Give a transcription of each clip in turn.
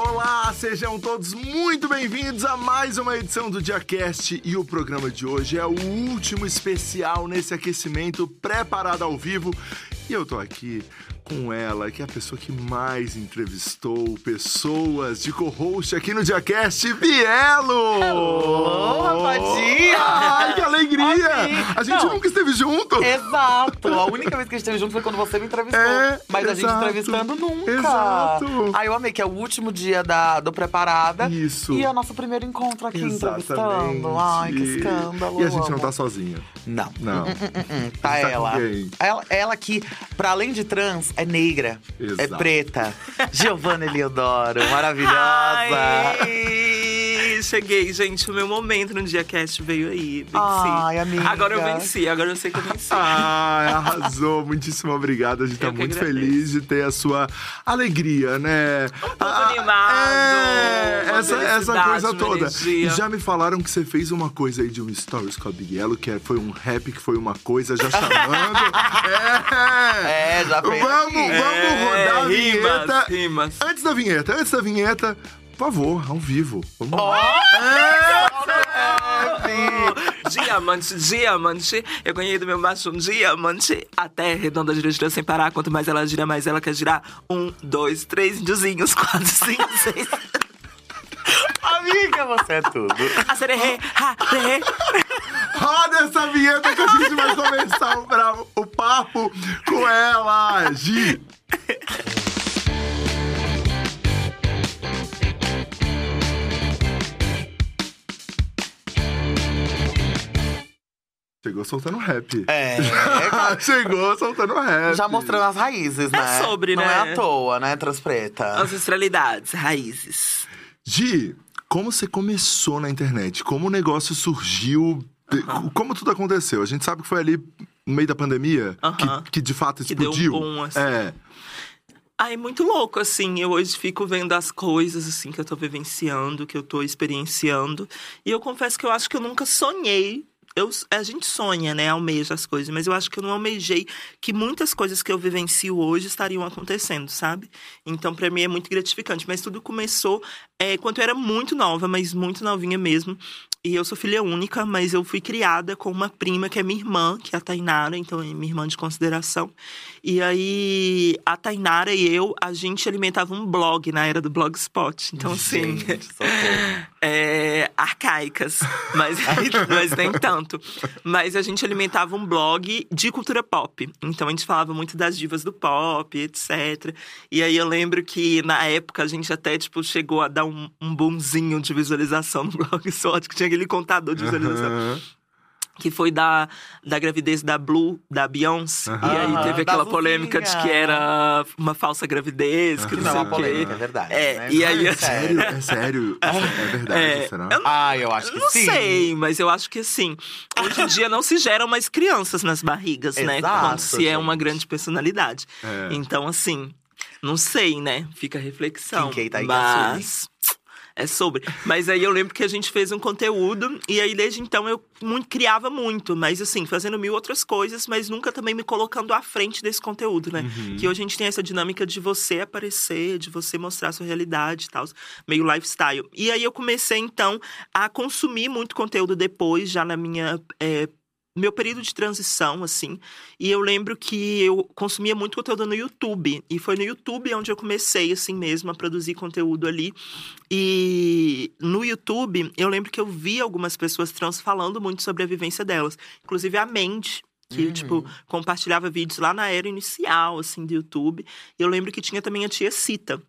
Olá, sejam todos muito bem-vindos a mais uma edição do DiaCast e o programa de hoje é o último especial nesse aquecimento preparado ao vivo. E eu tô aqui com ela, que é a pessoa que mais entrevistou pessoas de co-host aqui no DiaCast, Bielo! Hello, rapadinha! Ai, que alegria! A gente Não. nunca esteve junto! Exato! A única vez que a gente esteve junto foi quando você me entrevistou. É, Mas a gente exato. entrevistando nunca. Exato. Aí eu amei, que é o último dia da, do Preparada. Isso. E é o nosso primeiro encontro aqui Exatamente. entrevistando. Ai, que escândalo. E a gente não amo. tá sozinho. Não. Não. Hum, tá Você tá com ela. quem? ela. Ela que, pra além de trans, é negra. Exato. É preta. Giovanna Eliodoro, maravilhosa. Ai, cheguei, gente. O meu momento no DiaCast veio aí. Venci. Ai, amiga. Agora eu venci, agora eu sei que eu venci. Ai, arrasou. Muitíssimo obrigado. A gente tá Eu que muito agradeço. feliz de ter a sua alegria, né? Um pouco animado, É, essa, essa coisa toda. E já me falaram que você fez uma coisa aí de um stories com a Big Yellow, que é- foi um rap, que foi uma coisa já chamando. é! É, já fez Vamos, vamos É, rodar a rimas, vinheta. rimas. Antes da vinheta, antes da vinheta, por favor, ao vivo. Vamos Ó, lá. Diamante, diamante. Eu ganhei do meu macho um diamante. A terra é redonda gira, gira sem parar. Quanto mais ela gira, mais ela quer girar. Um, dois, três índiozinhos. Quatro, cinco, seis. Amiga, você é tudo. A sererê, ha, terê. Roda essa vinheta que a gente vai começar o, bravo- o papo com ela, Gi. Chegou soltando rap. É, Chegou soltando rap. já mostrando as raízes, né? sobre, Não né? é à toa, né, Transpreta? Ancestralidades, raízes. Gi, como você começou na internet? Como o negócio surgiu? Como tudo aconteceu? A gente sabe que foi ali no meio da pandemia Aham. que, que de fato Que deu um explodiu. boom, assim. É. É muito louco, assim. Eu hoje fico vendo as coisas, assim, que eu tô vivenciando, que eu tô experienciando. E eu confesso que eu acho que eu nunca sonhei. Eu, a gente sonha, né? Almeja as coisas, mas eu acho que eu não almejei que muitas coisas que eu vivencio hoje estariam acontecendo, sabe? Então, pra mim é muito gratificante. Mas tudo começou é, quando eu era muito nova, mas muito novinha mesmo. E eu sou filha única, mas eu fui criada com uma prima que é minha irmã, que é a Tainara, então é minha irmã de consideração. E aí, a Tainara e eu, a gente alimentava um blog na era do Blogspot. Então, assim, Gente. é, arcaicas, mas, mas nem tanto. Mas a gente alimentava um blog de cultura pop. Então a gente falava muito das divas do pop, etc. E aí eu lembro que na época a gente até tipo, chegou a dar um, um boomzinho de visualização no Blogspot, que tinha aquele contador de visualização Aham. Que foi da, da gravidez da Blue, da Beyoncé. E aí teve aquela polêmica de que era uma falsa gravidez, que não não é sei o quê. é verdade. É, né? e aí- Ai, Sério? É sério? É verdade, É, será? eu Ah, eu acho que não sim. sei, mas eu acho que assim. Hoje em dia não se geram mais crianças nas barrigas, né? Exato, Quando se é uma gente. grande personalidade. É. Então, assim, não sei, né? Fica a reflexão. Quem que tá aí mas. É sobre. Mas aí eu lembro que a gente fez um conteúdo, e aí desde então eu muito, criava muito, mas assim, fazendo mil outras coisas, mas nunca também me colocando à frente desse conteúdo, né? Uhum. Que hoje a gente tem essa dinâmica de você aparecer, de você mostrar a sua realidade e tal, meio lifestyle. E aí eu comecei, então, a consumir muito conteúdo depois, já na minha. é, meu período de transição, assim. E eu lembro que eu consumia muito conteúdo no YouTube. E foi no YouTube onde eu comecei, assim mesmo, a produzir conteúdo ali. E no YouTube, eu lembro que eu vi algumas pessoas trans falando muito sobre a vivência delas. Inclusive a Mandy. Que, tipo, compartilhava vídeos lá na era inicial, assim, do YouTube. Eu lembro que tinha também a tia Cita.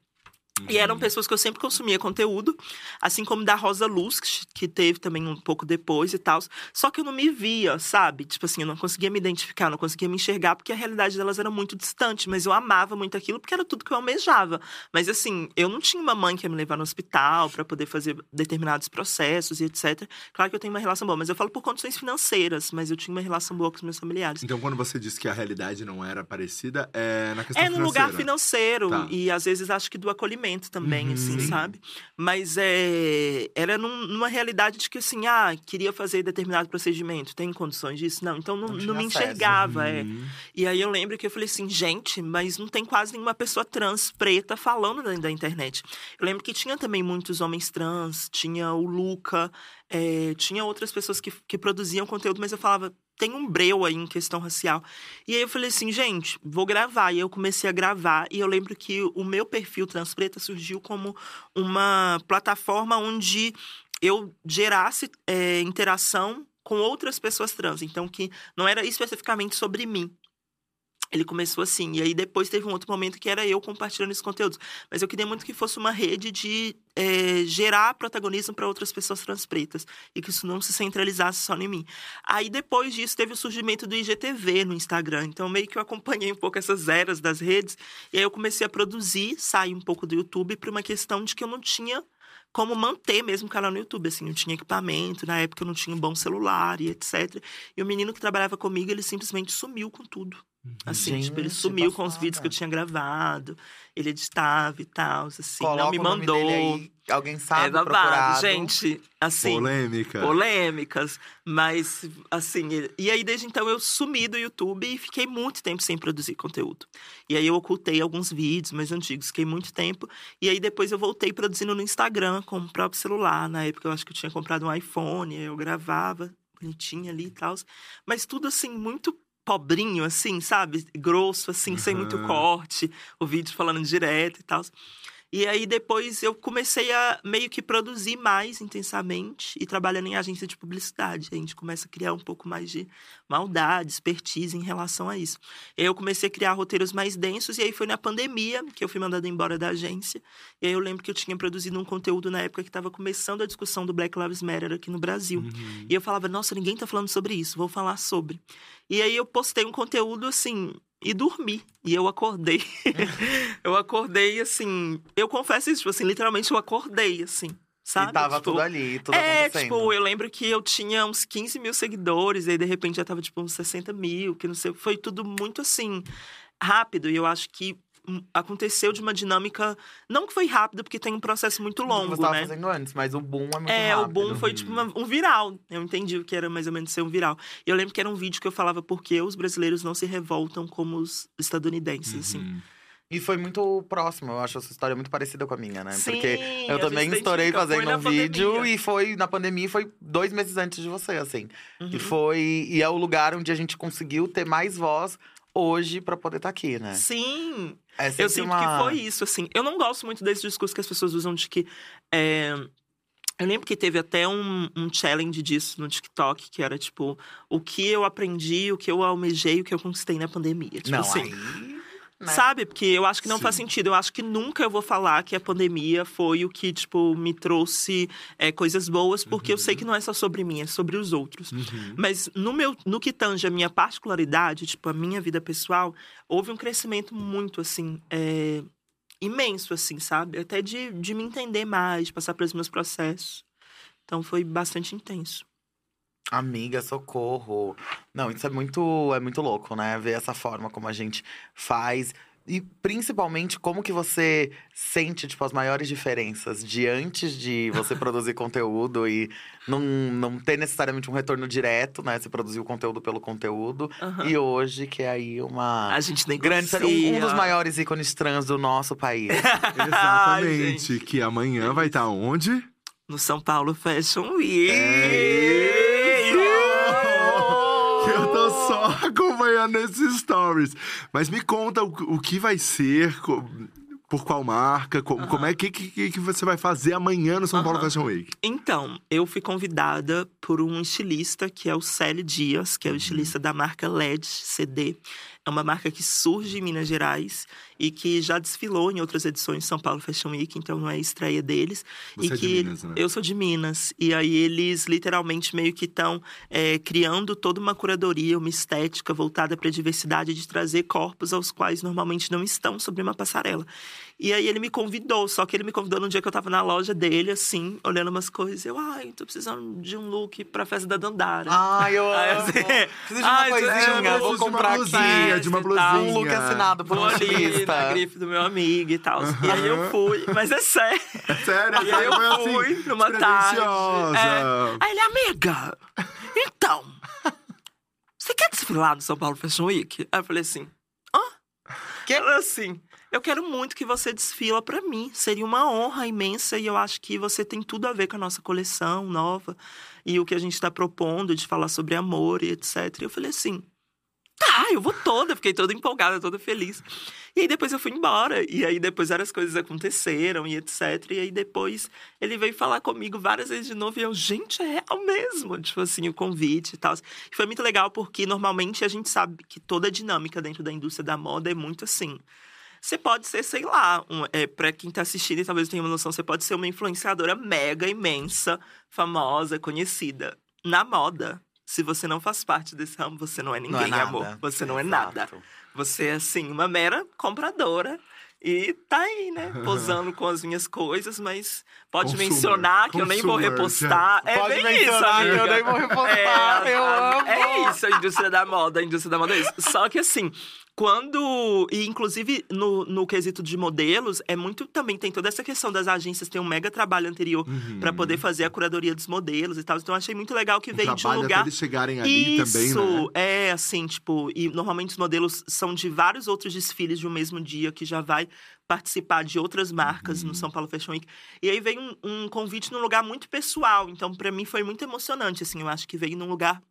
E eram pessoas que eu sempre consumia conteúdo, assim como da Rosa Luz, que- teve também um pouco depois e tal. Só que eu não me via, sabe? Tipo assim, eu não conseguia me identificar, não conseguia me enxergar, porque a realidade delas era muito distante. Mas eu amava muito aquilo, porque era tudo que eu almejava. Mas assim, eu não tinha uma mãe que ia me levar no hospital para poder fazer determinados processos e etc. Claro que eu tenho uma relação boa, mas eu falo por condições financeiras, mas eu tinha uma relação boa com os meus familiares. Então, quando você disse que a realidade não era parecida, é na questão É no lugar financeira. financeiro Tá. e às vezes acho que do acolhimento momento também, Uhum. assim, Sim. sabe? Mas é, era num- numa realidade de que, assim, ah, queria fazer determinado procedimento, tem condições disso? Não, então não, Não não, me enxergava, é. Uhum. E aí eu lembro que eu falei assim, gente, mas não tem quase nenhuma pessoa trans preta falando da, da internet. Eu lembro que tinha também muitos homens trans, tinha o Luca, é, tinha outras pessoas que, que produziam conteúdo, mas eu falava, tem um breu aí em questão racial. E aí eu falei assim, gente, vou gravar. E eu comecei a gravar. E eu lembro que o meu perfil Transpreta surgiu como uma plataforma onde eu gerasse é, interação com outras pessoas trans. Então, que não era especificamente sobre mim. Ele começou assim. E aí depois teve um outro momento que era eu compartilhando esses conteúdos. Mas eu queria muito que fosse uma rede de é, gerar protagonismo para outras pessoas trans pretas. E que isso não se centralizasse só em mim. Aí depois disso teve o surgimento do IGTV no Instagram. Então meio que eu acompanhei um pouco essas eras das redes. E aí eu comecei a produzir, sair um pouco do YouTube por uma questão de que eu não tinha como manter mesmo o canal no YouTube. Assim, eu tinha equipamento, na época eu não tinha um bom celular e etc. E o menino que trabalhava comigo, ele simplesmente sumiu com tudo. Assim, tipo, ele Gente, sumiu com os vídeos que eu tinha gravado, ele editava e tal, assim, Coloca não me o nome mandou. dele aí, alguém sabe é babado, procurado. gente. Assim, Polêmica. polêmicas, mas assim, e- e aí desde então eu sumi do YouTube e fiquei muito tempo sem produzir conteúdo. E aí eu ocultei alguns vídeos mais antigos, fiquei muito tempo, e aí depois eu voltei produzindo no Instagram com o próprio celular. Na época eu acho que eu tinha comprado um iPhone, aí eu gravava bonitinho ali e tal, mas tudo assim muito pobrinho assim, sabe? Grosso assim, sem muito corte, o vídeo falando direto e tal. E aí depois eu comecei a meio que produzir mais intensamente e trabalhando em agência de publicidade. A gente começa a criar um pouco mais de maldade, expertise em relação a isso. E aí eu comecei a criar roteiros mais densos e aí foi na pandemia que eu fui mandada embora da agência. E aí eu lembro que eu tinha produzido um conteúdo na época que estava começando a discussão do Black Lives Matter aqui no Brasil. Uhum. E eu falava, nossa, ninguém tá falando sobre isso, vou falar sobre. E aí eu postei um conteúdo assim e dormi. E eu acordei. eu acordei assim. Eu confesso isso, tipo assim, literalmente eu acordei, assim. Sabe? E tava Tipo, tudo ali, tudo é, acontecendo. tipo, eu lembro que eu tinha uns 15 mil seguidores, e aí de repente já tava, tipo, uns 60 mil, que não sei. Foi tudo muito assim, rápido. E eu acho que aconteceu de uma dinâmica. Não que foi rápido, porque tem um processo muito longo, Você né? fazendo antes, mas o boom é muito É, rápido. o boom foi tipo uma- um viral. Eu entendi o que era mais ou menos ser um viral. E eu lembro que era um vídeo que eu falava por que os brasileiros não se revoltam como os estadunidenses, assim. Uhum. E foi muito próximo, eu acho essa história muito parecida com a minha, né? Sim, Porque eu também estourei fazendo um vídeo pandemia. e foi na pandemia foi dois meses antes de você, assim. Uhum. E foi. E é o lugar onde a gente conseguiu ter mais voz hoje pra poder estar aqui, né? Sim, É eu sinto uma... que foi isso, assim. Eu não gosto muito desse discurso que as pessoas usam de que. é, Eu lembro que teve até um, um challenge disso no TikTok, que era tipo, o que eu aprendi, o que eu almejei, o que eu conquistei na pandemia. Tipo Não, assim. aí. Né? Sabe? Porque eu acho que não Sim. faz sentido. Eu acho que nunca eu vou falar que a pandemia foi o que, tipo, me trouxe é, coisas boas, porque eu sei que não é só sobre mim, é sobre os outros. Uhum. Mas no, meu, no que tange a minha particularidade, tipo, a minha vida pessoal, houve um crescimento muito, assim, é, imenso, assim, sabe? Até de, de me entender mais, de passar pelos meus processos. Então foi bastante intenso. Amiga, socorro. Não, isso é muito, é muito louco, né? Ver essa forma como a gente faz. E principalmente como que você sente, tipo, as maiores diferenças de antes de você produzir conteúdo e não, não ter necessariamente um retorno direto, né? Você produzir o conteúdo pelo conteúdo. Aham. E hoje, que é aí uma A gente nem grande. Um, um dos maiores ícones trans do nosso país. Exatamente. que amanhã vai estar onde? No São Paulo Fashion Week. É acompanhando esses stories. Mas me conta o, o que vai ser, por qual marca, como, como é que, que, que você vai fazer amanhã no São Paulo. Fashion Week. Então, eu fui convidada por um estilista que é o Célio Dias, que é o estilista da marca LED CD. É uma marca que surge em Minas Gerais e que já desfilou em outras edições de São Paulo Fashion Week, então não é estreia deles. Você e é de que Minas, né? eu sou de Minas. E aí eles literalmente meio que estão criando toda uma curadoria, uma estética voltada para a diversidade de trazer corpos aos quais normalmente não estão sobre uma passarela. E aí ele me convidou, só que ele me convidou num dia que eu tava na loja dele, assim, olhando umas coisas. Eu, ai, tô precisando de um look pra festa da Dandara. Ai, eu Ai, amo. assim, Preciso de uma ai, coisinha, de vou de comprar aqui. blusinha, de uma blusinha. Um look assinado por Vou um ali. Na grife do meu amigo e tal. E aí eu fui, mas é sério. Sério, E aí eu assim, fui numa tarde. despretensiosa. É. Aí ele, amiga, então, você quer desfilar no São Paulo Fashion Week? Aí eu falei assim, hã? Que? Ela assim, eu quero muito que você desfila pra mim. Seria uma honra imensa e eu acho que você tem tudo a ver com a nossa coleção nova e o que a gente tá propondo de falar sobre amor e etc. E eu falei assim, tá, eu vou toda. Fiquei toda empolgada, toda feliz. E aí depois eu fui embora. E aí depois várias coisas aconteceram e etc. E aí depois ele veio falar comigo várias vezes de novo. E eu, gente, é real mesmo. Tipo assim, o convite e tal. E foi muito legal porque normalmente a gente sabe que toda a dinâmica dentro da indústria da moda é muito assim. Você pode ser, sei lá, um, é, para quem tá assistindo e talvez tenha uma noção, você pode ser uma influenciadora mega, imensa, famosa, conhecida. Na moda, se você não faz parte desse ramo, você não é ninguém, Não é amor. Você não é Exato. nada. Você é, assim, uma mera compradora. E tá aí, né? Posando com as minhas coisas, mas pode Consumer. mencionar que eu nem vou Consumer, repostar. É Pode bem mencionar isso, que eu amiga. nem vou repostar, eu a- amo. É isso, a indústria da moda, a indústria da moda é isso. Só que assim, quando. E inclusive no, no quesito de modelos, é muito. Também tem toda essa questão das agências ter um mega trabalho anterior Uhum. pra poder fazer a curadoria dos modelos e tal. Então achei muito legal que O veio de um lugar. até eles chegarem ali Isso, também, né? é assim, tipo, e normalmente os modelos são de vários outros desfiles de um mesmo dia que já vai participar de outras marcas Uhum. no São Paulo Fashion Week. E aí veio um, um convite num lugar muito pessoal, então pra mim foi muito emocionante, assim, eu acho que veio num lugar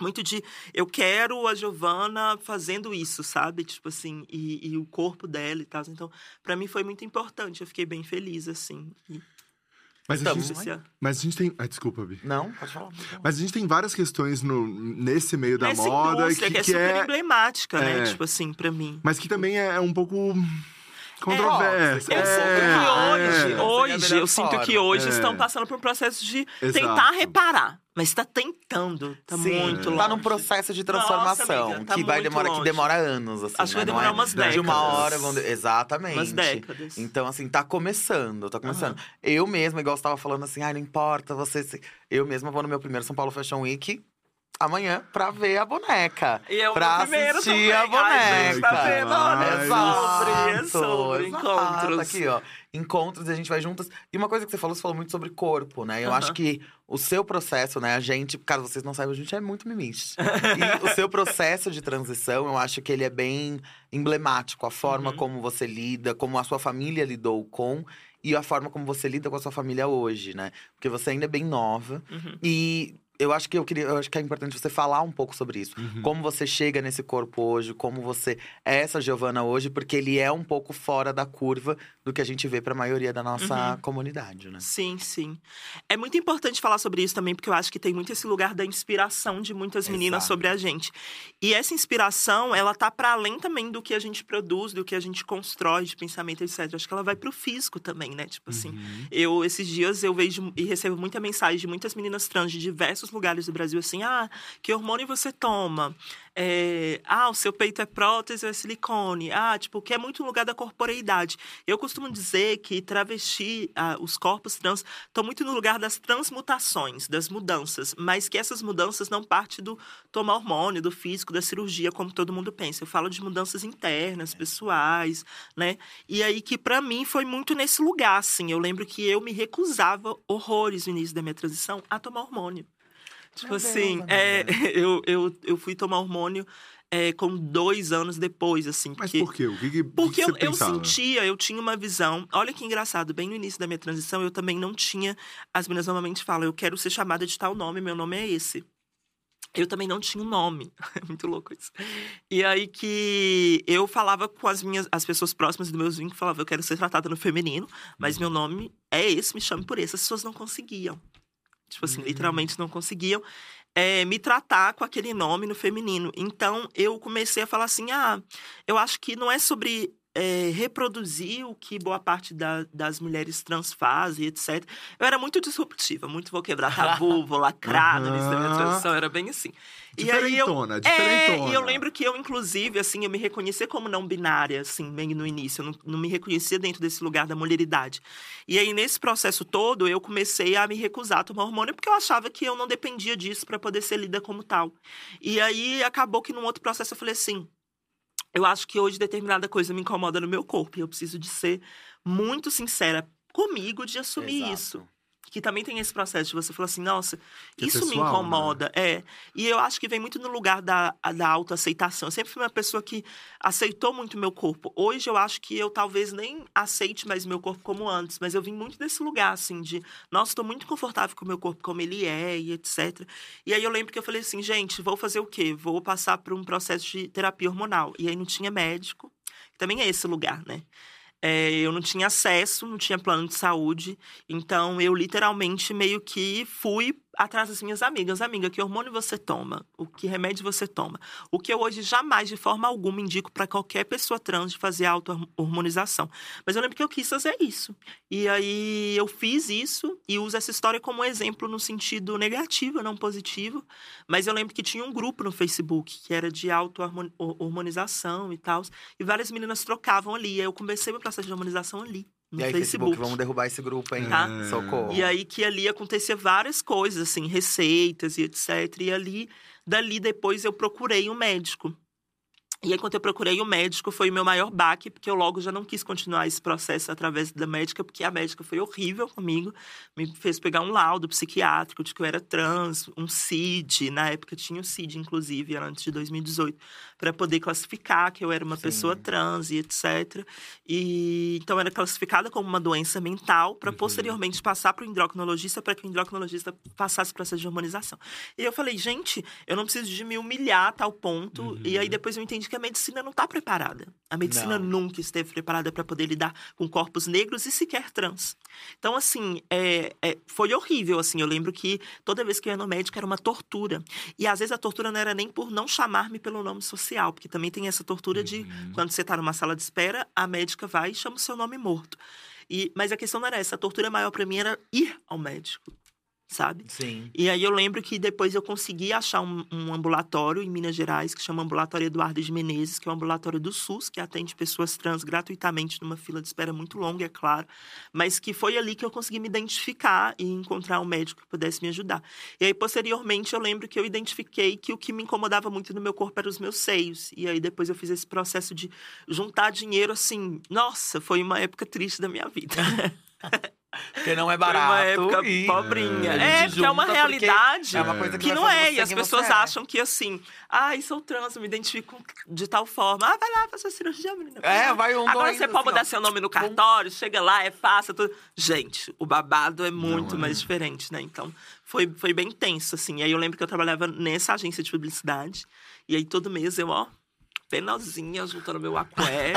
muito de eu quero a Giovana fazendo isso, sabe? Tipo assim, e, e o corpo dela e tal. Então, pra mim foi muito importante. Eu fiquei bem feliz, assim. E, Mas, a Então, gente, esse- mas a gente tem. Ah, desculpa, Bi. Não, pode falar. Mas a gente tem várias questões no, nesse meio da Nessa moda que, que, é que super é. emblemática, né? é. Tipo assim, pra mim. Mas que também é um pouco controversa. Eu É, sinto que hoje, é. hoje, a eu sinto que hoje É. estão passando por um processo de Exato. tentar reparar. Mas tá tentando, tá Sim, muito longe. Tá num processo de transformação amiga, tá que vai demorar, que demora anos, assim. Acho que né? vai Não demorar é umas De uma décadas. hora, vão... exatamente. Umas décadas. Então, assim, tá começando, tá começando. Eu mesma, igual você tava falando assim, ai, não importa, você. se-" Eu mesma vou no meu primeiro São Paulo Fashion Week amanhã pra ver a boneca. E o pra assistir também. a Ai, gente, tá boneca. vendo? Olha, é sobre, é sobre exato. encontros. Aqui, ó. Encontros e a gente vai juntas. E uma coisa que você falou, você falou muito sobre corpo, né? Eu Aham. acho que o seu processo, né? A gente, caso vocês não saibam, a gente é muito mimite. e o seu processo de transição, eu acho que ele é bem emblemático. A forma Uhum. como você lida, como a sua família lidou com. E a forma como você lida com a sua família hoje, né? Porque você ainda é bem nova. Uhum. E eu acho que eu queria, eu acho que é importante você falar um pouco sobre isso. Uhum. Como você chega nesse corpo hoje, como você é essa Giovana hoje, porque ele é um pouco fora da curva do que a gente vê para a maioria da nossa Uhum. comunidade, né? Sim, sim. É muito importante falar sobre isso também, porque eu acho que tem muito esse lugar da inspiração de muitas meninas Exato. sobre a gente. E essa inspiração, ela tá para além também do que a gente produz, do que a gente constrói de pensamento, etc. Acho que ela vai pro físico também, né? Tipo assim, Uhum. eu, esses dias, eu vejo e recebo muita mensagem de muitas meninas trans de diversos lugares do Brasil, assim, ah, que hormônio você toma? É, ah, o seu peito é prótese ou é silicone? Ah, tipo, que é muito lugar da corporeidade. Eu costumo dizer que travesti, ah, os corpos trans, estão muito no lugar das transmutações, das mudanças, mas que essas mudanças não partem do tomar hormônio, do físico, da cirurgia, como todo mundo pensa. Eu falo de mudanças internas, pessoais, né? E aí que pra mim foi muito nesse lugar, assim. Eu lembro que eu me recusava horrores no início da minha transição a tomar hormônio. Tipo Meu Deus, assim, é, eu, eu, eu fui tomar hormônio é, com dois anos depois, assim. Mas porque... por quê? O que, que, Porque que eu, eu sentia, eu tinha uma visão. Olha que engraçado, bem no início da minha transição, eu também não tinha. As meninas normalmente falam, eu quero ser chamada de tal nome, meu nome é esse. Eu também não tinha um nome. É muito louco isso. E aí que eu falava com as minhas, as pessoas próximas do meu vínculo, falava, eu quero ser tratada no feminino, mas meu nome é esse, me chame por esse. As pessoas não conseguiam. Tipo assim, literalmente não conseguiam é, me tratar com aquele nome no feminino. Então, eu comecei a falar assim: ah, eu acho que não é sobre é, reproduzir o que boa parte da- das mulheres trans fazem, etc. Eu era muito disruptiva, muito vou quebrar tabu, vou lacrar no início da transição, era bem assim. E aí eu, Diferentona, é, diferentona. e eu lembro que eu, inclusive, assim, eu me reconhecia como não binária, assim, bem no início. Eu não, não me reconhecia dentro desse lugar da mulheridade. E aí, nesse processo todo, eu comecei a me recusar a tomar hormônio, porque eu achava que eu não dependia disso para poder ser lida como tal. E aí, acabou que num outro processo eu falei assim. eu acho que hoje determinada coisa me incomoda no meu corpo. E eu preciso de ser muito sincera comigo de assumir Exato. isso. Que também tem esse processo de você falar assim, nossa, Que é isso me pessoal, né? incomoda. É. E eu acho que vem muito no lugar da, da autoaceitação. Eu sempre fui uma pessoa que aceitou muito meu corpo. Hoje eu acho que eu talvez nem aceite mais meu corpo como antes, mas eu vim muito desse lugar, assim, de, nossa, estou muito confortável com o meu corpo como ele é e etc. E aí eu lembro que eu falei assim, gente, vou fazer o quê? Vou passar por um processo de terapia hormonal. E aí não tinha médico. Também é esse lugar, né? É, eu não tinha acesso, não tinha plano de saúde. Então, eu literalmente meio que fui atrás das minhas amigas. Amiga, que hormônio você toma? O que remédio você toma? O que eu hoje jamais, de forma alguma, indico para qualquer pessoa trans de fazer auto-hormonização. Mas eu lembro que eu quis fazer isso. E aí, eu fiz isso e uso essa história como exemplo no sentido negativo, não positivo. Mas eu lembro que tinha um grupo no Facebook que era de auto-hormonização e tal. E várias meninas trocavam ali. Aí eu comecei meu processo de hormonização ali. No E aí, Facebook. Facebook, vamos derrubar esse grupo, hein? Tá. Socorro. E aí que ali acontecia várias coisas, assim, receitas e etc. E ali, dali depois eu procurei um médico. E aí, quando eu procurei o médico, foi o meu maior baque, porque eu logo já não quis continuar esse processo através da médica, porque a médica foi horrível comigo. Me fez pegar um laudo psiquiátrico de que eu era trans, um CID. Na época tinha o CID, inclusive, era antes de 2018, para poder classificar que eu era uma Sim. pessoa trans e etc. E então era classificada como uma doença mental, para posteriormente passar para o endocrinologista, para que o endocrinologista passasse o processo de hormonização. E eu falei, gente, eu não preciso de me humilhar a tal ponto. E aí depois eu entendi que a medicina não está preparada. A medicina Não. nunca esteve preparada para poder lidar com corpos negros e sequer trans. Então, assim, é, é, foi horrível, assim. Eu lembro que toda vez que eu ia no médico era uma tortura. E às vezes a tortura não era nem por não chamar-me pelo nome social, porque também tem essa tortura de quando você está numa sala de espera, a médica vai e chama o seu nome morto. E, mas a questão não era essa. A tortura maior para mim era ir ao médico, sabe? Sim. E aí eu lembro que depois eu consegui achar um, um ambulatório em Minas Gerais, que chama Ambulatório Eduardo de Menezes, que é um ambulatório do SUS, que atende pessoas trans gratuitamente numa fila de espera muito longa, é claro. Mas que foi ali que eu consegui me identificar e encontrar um médico que pudesse me ajudar. E aí, posteriormente, eu lembro que eu identifiquei que o que me incomodava muito no meu corpo eram os meus seios. E aí depois eu fiz esse processo de juntar dinheiro, assim... Nossa, foi uma época triste da minha vida. Porque não é Foi barato. uma época e pobrinha. É, porque é uma realidade É uma coisa que, que não é. E as pessoas você é. acham que assim, ai, sou trans, eu me identifico de tal forma. Ah, vai lá fazer cirurgia, menina. É, vai um Agora você pode assim, mudar ó. seu nome no cartório, chega lá, é fácil. Tudo. Gente, o babado é muito Não é. mais diferente, né? Então, foi, foi bem tenso, assim. E aí eu lembro que eu trabalhava nessa agência de publicidade. E aí todo mês eu, ó, penosinha, juntando meu aqué.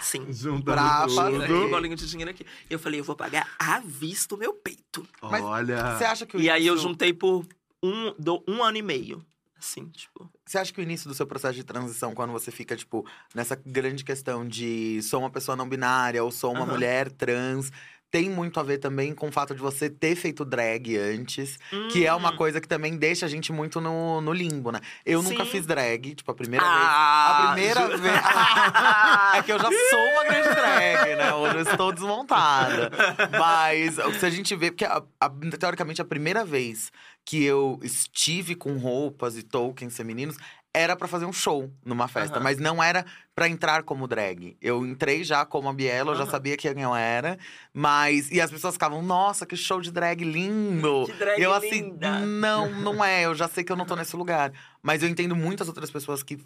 Sim. Juntando Brava, tudo. né? Um bolinho de dinheiro aqui. E eu falei, eu vou pagar à vista o meu peito. Mas Olha. Você acha que o E aí eu juntei por um, do- um ano e meio. Assim, tipo. Você acha que o início do seu processo de transição, quando você fica, tipo, nessa grande questão de sou uma pessoa não binária ou sou uma Aham. mulher trans, tem muito a ver também com o fato de você ter feito drag antes, que é uma hum, coisa que também deixa a gente muito no, no limbo, né? Eu nunca Sim. fiz drag, tipo, a primeira vez. Ah, A primeira ju- vez. é que eu já sou uma grande drag, né? Hoje eu estou desmontada. Mas se a gente vê, porque a- a- teoricamente a primeira vez que eu estive com roupas e tokens femininos era pra fazer um show numa festa, Aham. mas não era pra entrar como drag. Eu entrei já como a Biela, eu já sabia quem eu era, mas e as pessoas ficavam, nossa, que show de drag lindo. Que drag e eu assim, linda. não, não é, eu já sei que eu não tô nesse lugar. Mas eu entendo muitas outras pessoas que,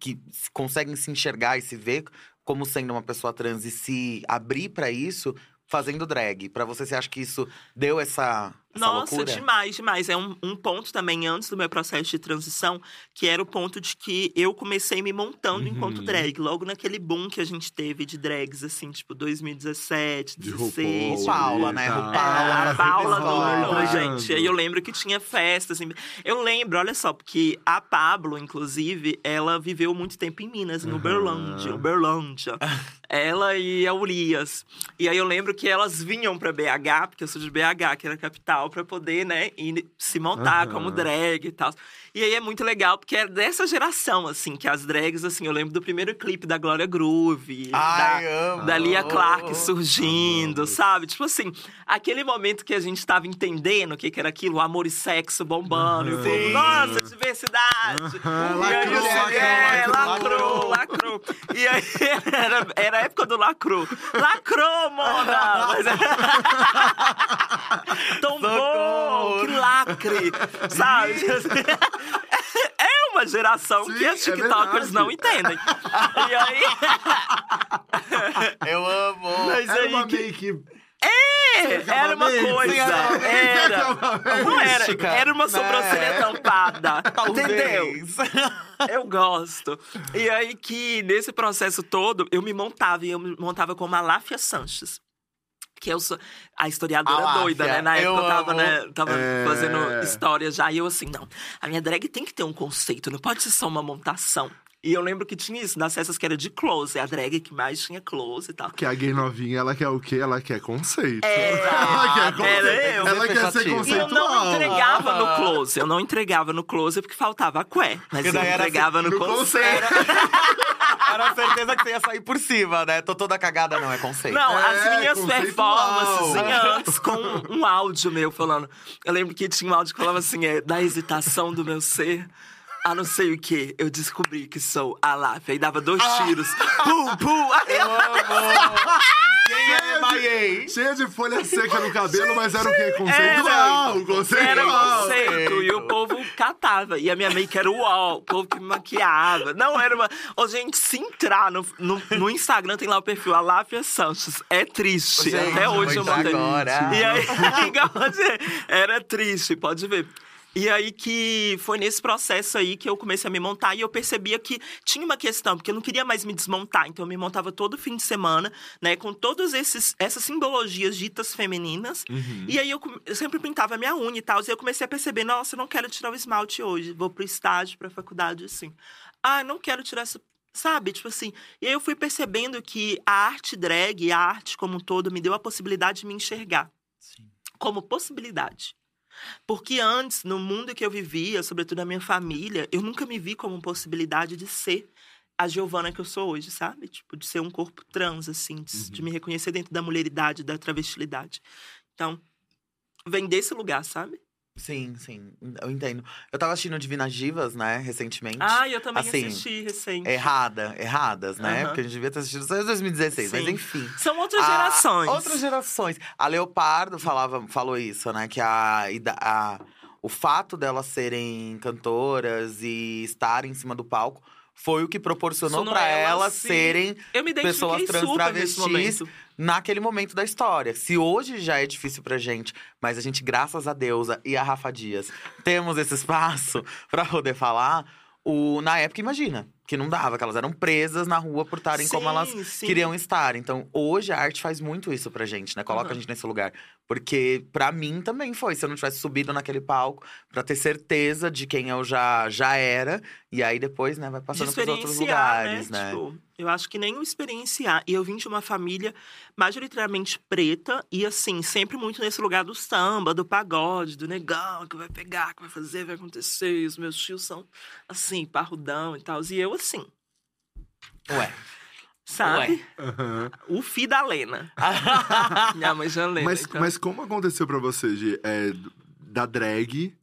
que conseguem se enxergar e se ver como sendo uma pessoa trans e se abrir pra isso fazendo drag. Pra você, você acha que isso deu essa, essa Nossa, loucura? demais, demais. É um, um ponto também antes do meu processo de transição, que era o ponto de que eu comecei me montando enquanto Uhum. drag. Logo naquele boom que a gente teve de drags, assim, tipo 2017, De 2016. RuPaul, Paula, né? e. RuPaul, É, a Paula Paula Episódio, do né? gente. Aí eu lembro que tinha festas. em- Eu lembro, olha só, porque a Pablo, inclusive, ela viveu muito tempo em Minas, em Aham. Uberlândia. Uberlândia. ela e a Urias. E aí eu lembro que elas vinham pra BH, porque eu sou de BH, que era a capital. Tal, pra poder, né, ir se montar Aham. como drag e tal. E aí é muito legal, porque é dessa geração, assim, que as drags, assim, eu lembro do primeiro clipe da Glória Groove, Ai, da, amo. da Lia Clark surgindo, Amo. sabe? Tipo assim, aquele momento que a gente tava entendendo o que, que era aquilo, amor e sexo bombando, e o povo, Sim. nossa, diversidade! E aí, lacrou, assim, é, lacrou, lacrou, lacrou. E aí, era, era a época do lacrou. Lacrou, mona! Mas Tombou, Socorro. que lacre! Sabe? É uma geração Sim, que as é tiktokers não entendem. E aí... Eu amo. Mas Era aí uma que- make. É, era uma coisa. Era. Não era, era uma né? sobrancelha tampada. Entendeu? Talvez. Eu gosto. E aí que, nesse processo todo, eu me montava. E eu me montava como a Láfia Sanches. Que eu sou a historiadora Aláfia, doida, né? Na época eu eu tava, amo. né, tava É. fazendo história já. E eu assim, não, a minha drag tem que ter um conceito, não pode ser só uma montação. E eu lembro que tinha isso, nas festas que era de close. A drag que mais tinha close e tal. Que a gay novinha, ela quer o quê? Ela quer conceito. É, ela quer conceito. era eu. Ela quer ser eu E eu conceitual. não entregava Ah. no close. Eu não entregava no close porque faltava a cué. Mas eu entregava no, no conceito. Era certeza que você ia sair por cima, né? Tô toda cagada, não, é conceito. Não, É, as minhas performances vinham antes com um áudio meu falando. Eu lembro que tinha um áudio que falava assim: é, da hesitação do meu ser. A não sei o que, eu descobri que sou a Láfia. Aí dava dois Ah. tiros. Pum, pum. Aí eu- Quem é MIA? Cheia de folha seca no cabelo, mas era o quê? Era, Conceitual. era Conceitual. conceito. E o povo catava. E a minha make era uau. O povo que me maquiava. Não era uma. Ô, gente, se entrar no, no, no Instagram, tem lá o perfil Aláfia Sanches. É triste. Gente, Até hoje eu mandei. agora. E aí, era triste, pode ver. E aí que foi nesse processo aí que eu comecei a me montar e eu percebia que tinha uma questão, porque eu não queria mais me desmontar, então eu me montava todo fim de semana, né, com todas esses essas simbologias ditas femininas. E aí eu, eu sempre pintava a minha unha e tal, e eu comecei a perceber, nossa, eu não quero tirar o esmalte hoje, vou pro estágio, pra faculdade assim. Ah, não quero tirar essa Sabe, tipo assim. E aí eu fui percebendo que a arte drag, a arte como um todo, me deu a possibilidade de me enxergar como possibilidade. Porque antes, no mundo que eu vivia, sobretudo na minha família, eu nunca me vi como possibilidade de ser a Giovana que eu sou hoje, sabe? Tipo, de ser um corpo trans, assim, de, de me reconhecer dentro da mulheridade, da travestilidade. Então, vem desse lugar, sabe? Sim, sim. Eu entendo. Eu tava assistindo Divinas Divas, né, recentemente. Ah, eu também Assim, assisti recente. Errada, erradas, né? Aham. Porque a gente devia ter assistido só em 2016, mas Sim. enfim. São outras A- gerações. Outras gerações. A Leopardo falava, falou isso, né? Que a, a- o fato delas serem cantoras e estarem em cima do palco foi o que proporcionou Sonou pra elas, elas sim. serem Eu me identifiquei pessoas trans travestis. Naquele momento da história. Se hoje já é difícil pra gente, mas a gente, graças a Deusa e a Rafa Dias, temos esse espaço pra poder falar, o, na época, imagina, que não dava, que elas eram presas na rua por estarem como elas Sim, queriam estar. Então, hoje a arte faz muito isso pra gente, né? Coloca Aham. a gente nesse lugar. Porque pra mim também foi, se eu não tivesse subido naquele palco, pra ter certeza de quem eu já, já era. E aí depois, né, vai passando pros outros experienciar, lugares, né? Tipo, eu acho que nem o experienciar. E eu vim de uma família majoritariamente preta e, assim, sempre muito nesse lugar do samba, do pagode, do negão, que vai pegar, que vai fazer, vai acontecer. E os meus tios são, assim, parrudão e tal. E eu, assim, Ué. sabe? Aham. O fi da Lena. Minha mãe já lembra. Mas, então. mas como aconteceu pra você, de, é, da drag,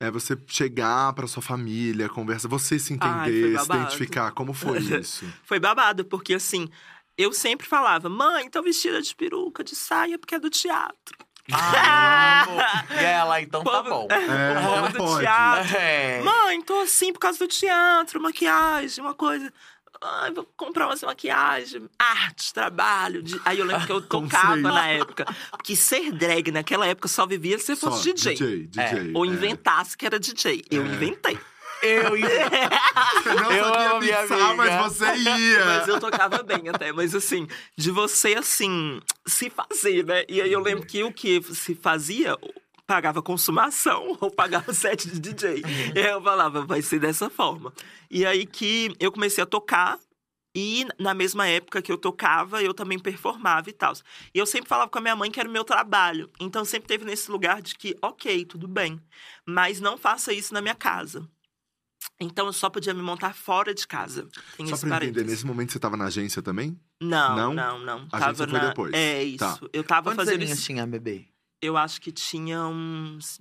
é você chegar pra sua família, conversa, você se Ai, entender, foi se identificar, como foi isso? Foi babado, porque, assim, eu sempre falava, mãe, tô vestida de peruca, de saia, porque é do teatro. Ai, amo. E ela, então tá Povo- bom. É, povo não do pode. teatro. É. Mãe, tô assim por causa do teatro, maquiagem, uma coisa. Ai, vou comprar uma maquiagem, arte, trabalho. de- Aí eu lembro que eu tocava Conceito. na época. Porque ser drag naquela época só vivia se Só, fosse DJ. DJ, DJ. Ou é. inventasse que era DJ. Eu inventei. Eu Você não Eu sabia amiga. mas você ia. Mas eu tocava bem até. Mas assim, de você, assim, se fazer, né? E aí eu lembro que o que se fazia, pagava consumação ou pagava set de DJ. E aí eu falava, vai ser dessa forma. E aí que eu comecei a tocar E na mesma época que eu tocava, eu também performava e tal. E eu sempre falava com a minha mãe que era o meu trabalho. Então sempre teve nesse lugar de que, ok, tudo bem, mas não faça isso na minha casa. Então eu só podia me montar fora de casa. Tem Só pra entender, nesse momento você tava na agência também? Não, Não? não, não. A Tava agência foi na... depois. É isso. Tá. Eu tava Quantos fazendo aninhos isso. tinha, bebê? Eu acho que tinha uns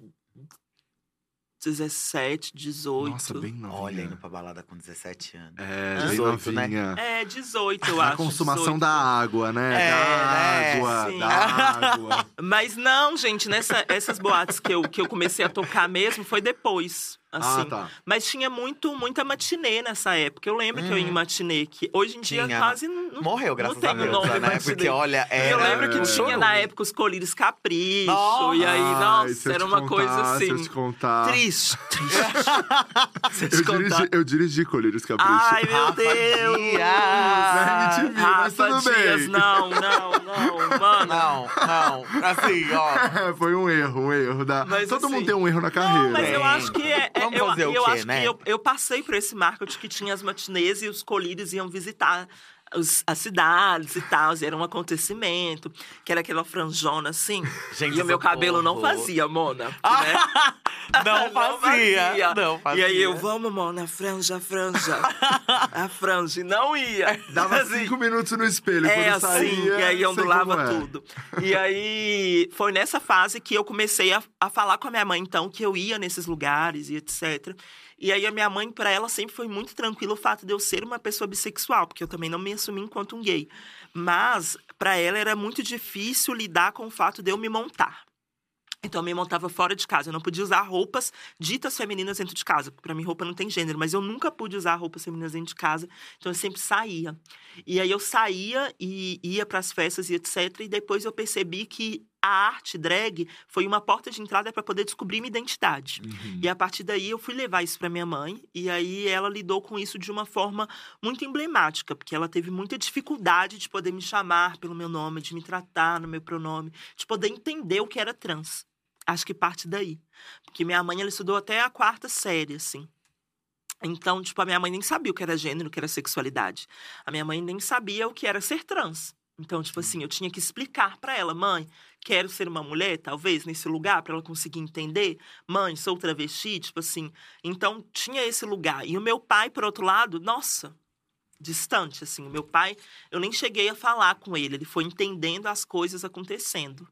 17, 18. Nossa, bem novinha. Olha, indo pra balada com 17 anos. É, Hã? bem 18, né? novinha. É, 18, eu A acho. consumação 18. da água, né? É, da né? água, Sim. da água. Mas não, gente, nessa, essas boates que eu, que eu comecei a tocar mesmo foi depois. Assim. Ah, tá. Mas tinha muito, muita matinê nessa época. Eu lembro que eu ia em Uhum. matinê, que hoje em dia Tinha. quase não. Morreu, graças não a Deus, nome né? Porque, olha, era... Eu lembro que É. tinha na época os colírios capricho. E aí, Ai, nossa, eu era uma contar, coisa Se eu assim. te contar. Triste, triste. Eu contar. dirigi, eu dirigi Colírios Capricho. Ai, meu Rafa Deus! Dias! Na MTV, mas bem. Dias, não, não, não, mano. Não, não. Assim, ó. Foi um erro, um erro. Da... Mas, Todo assim, mundo tem um erro na carreira. Não, mas eu acho que é. é- Vamos eu fazer o eu quê, acho né? que eu, eu passei por esse marco de que tinha as matinês e os colírios iam visitar os- as cidades e tal, e era um acontecimento, que era aquela franjona assim. Gente, e o meu cabelo não fazia, Mona. né? Não fazia. Não fazia. E aí eu, vamos, Mona, franja, franja. a franja, e não ia. Dava Assim, cinco minutos no espelho. é quando assim, saía, e aí ondulava é. tudo. E aí foi nessa fase que eu comecei a, a falar com a minha mãe, então, que eu ia nesses lugares e etc. E aí a minha mãe, pra ela, sempre foi muito tranquilo o fato de eu ser uma pessoa bissexual, porque eu também não me assumi enquanto um gay. Mas, pra ela, era muito difícil lidar com o fato de eu me montar. Então eu me montava fora de casa. Eu não podia usar roupas ditas femininas dentro de casa. Pra mim roupa não tem gênero. Mas eu nunca pude usar roupas femininas dentro de casa. Então eu sempre saía. E aí eu saía e ia pras festas e etc. E depois eu percebi que a arte drag foi uma porta de entrada para poder descobrir minha identidade. Uhum. E a partir daí eu fui levar isso para minha mãe e aí ela lidou com isso de uma forma muito emblemática, porque ela teve muita dificuldade de poder me chamar pelo meu nome, de me tratar no meu pronome, de poder entender o que era trans. Acho que parte daí. Porque minha mãe ela estudou até a quarta série, assim. Então, tipo, a minha mãe nem sabia o que era gênero, o que era sexualidade. A minha mãe nem sabia o que era ser trans. Então, tipo assim, eu tinha que explicar para ela, mãe, quero ser uma mulher, talvez, nesse lugar, para ela conseguir entender. Mãe, sou travesti, tipo assim. Então, tinha esse lugar. E o meu pai, por outro lado, nossa, distante, assim. O meu pai, eu nem cheguei a falar com ele, ele foi entendendo as coisas acontecendo.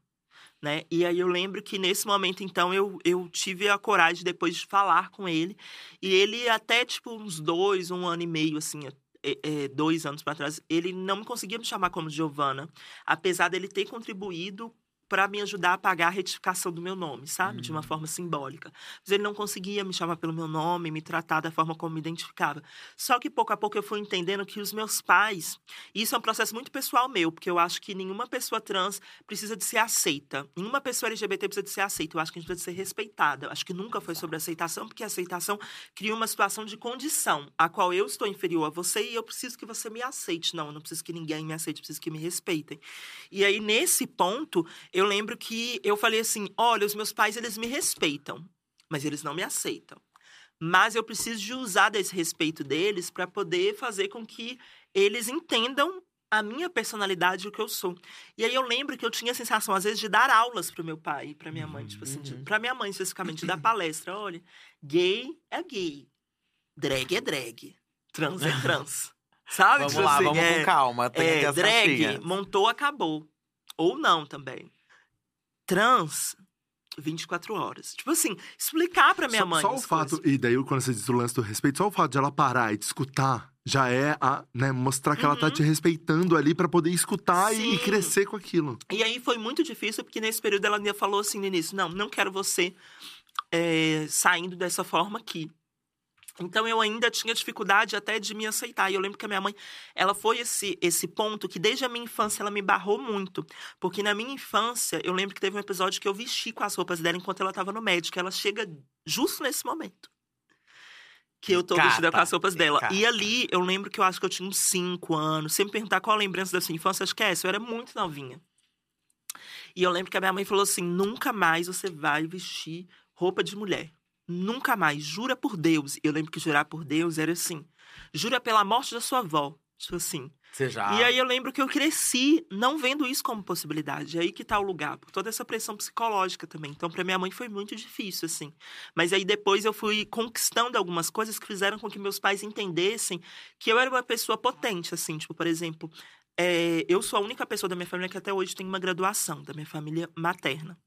Né? E aí eu lembro que nesse momento, então, eu, eu tive a coragem depois de falar com ele. E ele, até, tipo, uns dois, um ano e meio, assim, é, é, dois anos para trás, ele não conseguia me chamar como Giovana, apesar dele ter contribuído para me ajudar a pagar a retificação do meu nome, sabe? De uma forma simbólica. Mas ele não conseguia me chamar pelo meu nome, me tratar da forma como me identificava. Só que pouco a pouco eu fui entendendo que os meus pais, e isso é um processo muito pessoal meu, porque eu acho que nenhuma pessoa trans precisa de ser aceita. Nenhuma pessoa LGBT precisa de ser aceita. Eu acho que a gente precisa de ser respeitada. Acho que nunca foi sobre aceitação, porque a aceitação cria uma situação de condição, a qual eu estou inferior a você e eu preciso que você me aceite. Não, eu não preciso que ninguém me aceite, eu preciso que me respeitem. E aí, nesse ponto, eu lembro que eu falei assim: olha, os meus pais, eles me respeitam, mas eles não me aceitam. Mas eu preciso de usar desse respeito deles para poder fazer com que eles entendam a minha personalidade e o que eu sou. E aí eu lembro que eu tinha a sensação, às vezes, de dar aulas pro meu pai e pra minha mãe. Tipo assim, de, pra minha mãe, especificamente, de dar palestra. Olha, gay é gay. Drag é drag. Trans é trans. Sabe? Vamos Tipo lá, assim, vamos é, com calma. Tem é, drag, montou, acabou. Ou não também. Trans, 24 horas. Tipo assim, explicar pra minha só, mãe. Só o fato, coisas. e daí quando você diz o lance do respeito, só o fato de ela parar e te escutar já é a, né, mostrar que ela tá Uhum. te respeitando ali pra poder escutar e, e crescer com aquilo. E aí foi muito difícil, porque nesse período ela ainda falou assim no início: não, não quero você é, saindo dessa forma aqui. Então eu ainda tinha dificuldade até de me aceitar. E eu lembro que a minha mãe, ela foi esse esse ponto que desde a minha infância ela me barrou muito, porque na minha infância eu lembro que teve um episódio que eu vesti com as roupas dela enquanto ela estava no médico. Ela chega justo nesse momento. Que eu tô Cata, vestida com as roupas dela. cata. E ali, eu lembro que eu acho que eu tinha uns 5 anos. Sempre perguntar qual a lembrança da sua infância, acho que é essa. Eu era muito novinha. E eu lembro que a minha mãe falou assim: nunca mais você vai vestir roupa de mulher. Nunca mais. Jura por Deus. Eu lembro que jurar por Deus era assim: jura pela morte da sua avó. Tipo assim. Você já. E aí eu lembro que eu cresci não vendo isso como possibilidade. Aí que tá o lugar, por toda essa pressão psicológica também. Então, para minha mãe foi muito difícil, assim. Mas aí depois eu fui conquistando algumas coisas que fizeram com que meus pais entendessem que eu era uma pessoa potente, assim. Tipo, por exemplo, é, eu sou a única pessoa da minha família que até hoje tem uma graduação, da minha família materna.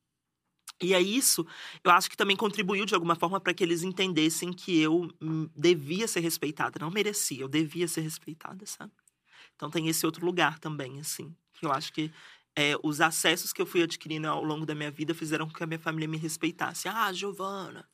E aí isso, eu acho que também contribuiu de alguma forma para que eles entendessem que eu devia ser respeitada, não merecia, eu devia ser respeitada, sabe? Então tem esse outro lugar também, assim, que eu acho que é, os acessos que eu fui adquirindo ao longo da minha vida fizeram com que a minha família me respeitasse. Ah, Giovana,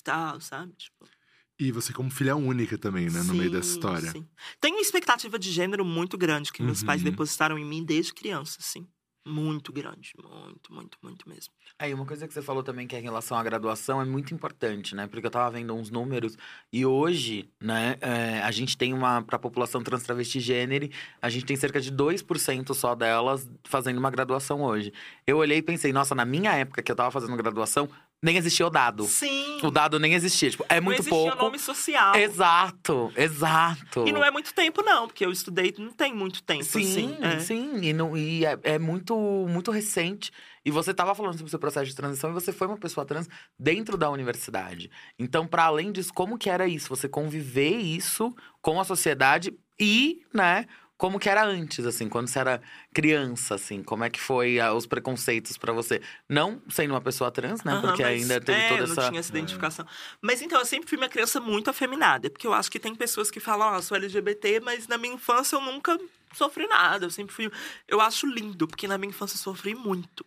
e tal, sabe? Tipo, E você como filha única também, né? No meio dessa sim, história. sim. Tem uma expectativa de gênero muito grande que meus pais Uhum. depositaram em mim desde criança, assim. Muito grande, muito, muito, muito mesmo. Aí, uma coisa que você falou também que é em relação à graduação é muito importante, né? Porque eu tava vendo uns números e hoje, né, é, a gente tem uma, pra população trans travesti gênero, a gente tem cerca de 2% só delas fazendo uma graduação hoje. Eu olhei e pensei, nossa, na minha época que eu tava fazendo graduação, nem existia o dado. Sim. O dado nem existia, tipo, é não muito existia pouco. nome social. Exato, exato. E não é muito tempo, não, porque eu estudei não tem muito tempo, Sim, assim. é. sim. E, não, e é, é muito, muito recente. E você estava falando sobre o seu processo de transição e você foi uma pessoa trans dentro da universidade. Então, para além disso, como que era isso? Você conviver isso com a sociedade e, né, como que era antes, assim, quando você era criança, assim, como é que foi ah, os preconceitos para você? Não sendo uma pessoa trans, né? Aham, porque ainda teve é, toda eu essa. não tinha essa identificação. Mas então, eu sempre fui uma criança muito afeminada. Porque eu acho que tem pessoas que falam, ah, sou LGBT, mas na minha infância eu nunca sofri nada. Eu sempre fui. Eu acho lindo, porque na minha infância eu sofri muito.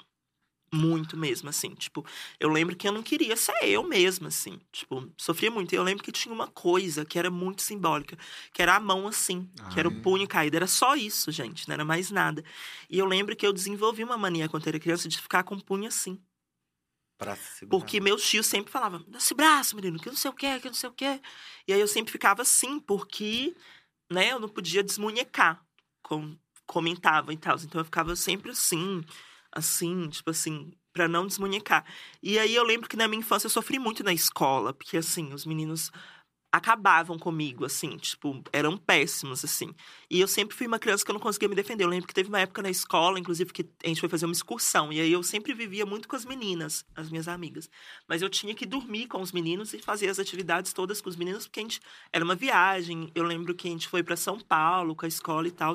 Muito mesmo, assim. Tipo, eu lembro que eu não queria ser eu mesma, assim. Tipo, sofria muito. E eu lembro que tinha uma coisa que era muito simbólica, que era a mão assim, que era o Ai. punho caído. Era só isso, gente, não era mais nada. E eu lembro que eu desenvolvi uma mania quando eu era criança de ficar com o punho assim. Porque meus tios sempre falavam, dá esse braço, menino, que não sei o quê, que não sei o quê. E aí eu sempre ficava assim, porque, né, eu não podia desmunhecar, como comentava e tal. Então eu ficava sempre assim, assim, tipo assim, pra não desmunhecar. E aí eu lembro que na minha infância eu sofri muito na escola, porque assim, os meninos acabavam comigo, assim, tipo, eram péssimos, assim. E eu sempre fui uma criança que eu não conseguia me defender. Eu lembro que teve uma época na escola, inclusive, que a gente foi fazer uma excursão. E aí eu sempre vivia muito com as meninas, as minhas amigas. Mas eu tinha que dormir com os meninos e fazer as atividades todas com os meninos, porque a gente era uma viagem. Eu lembro que a gente foi para São Paulo com a escola e tal,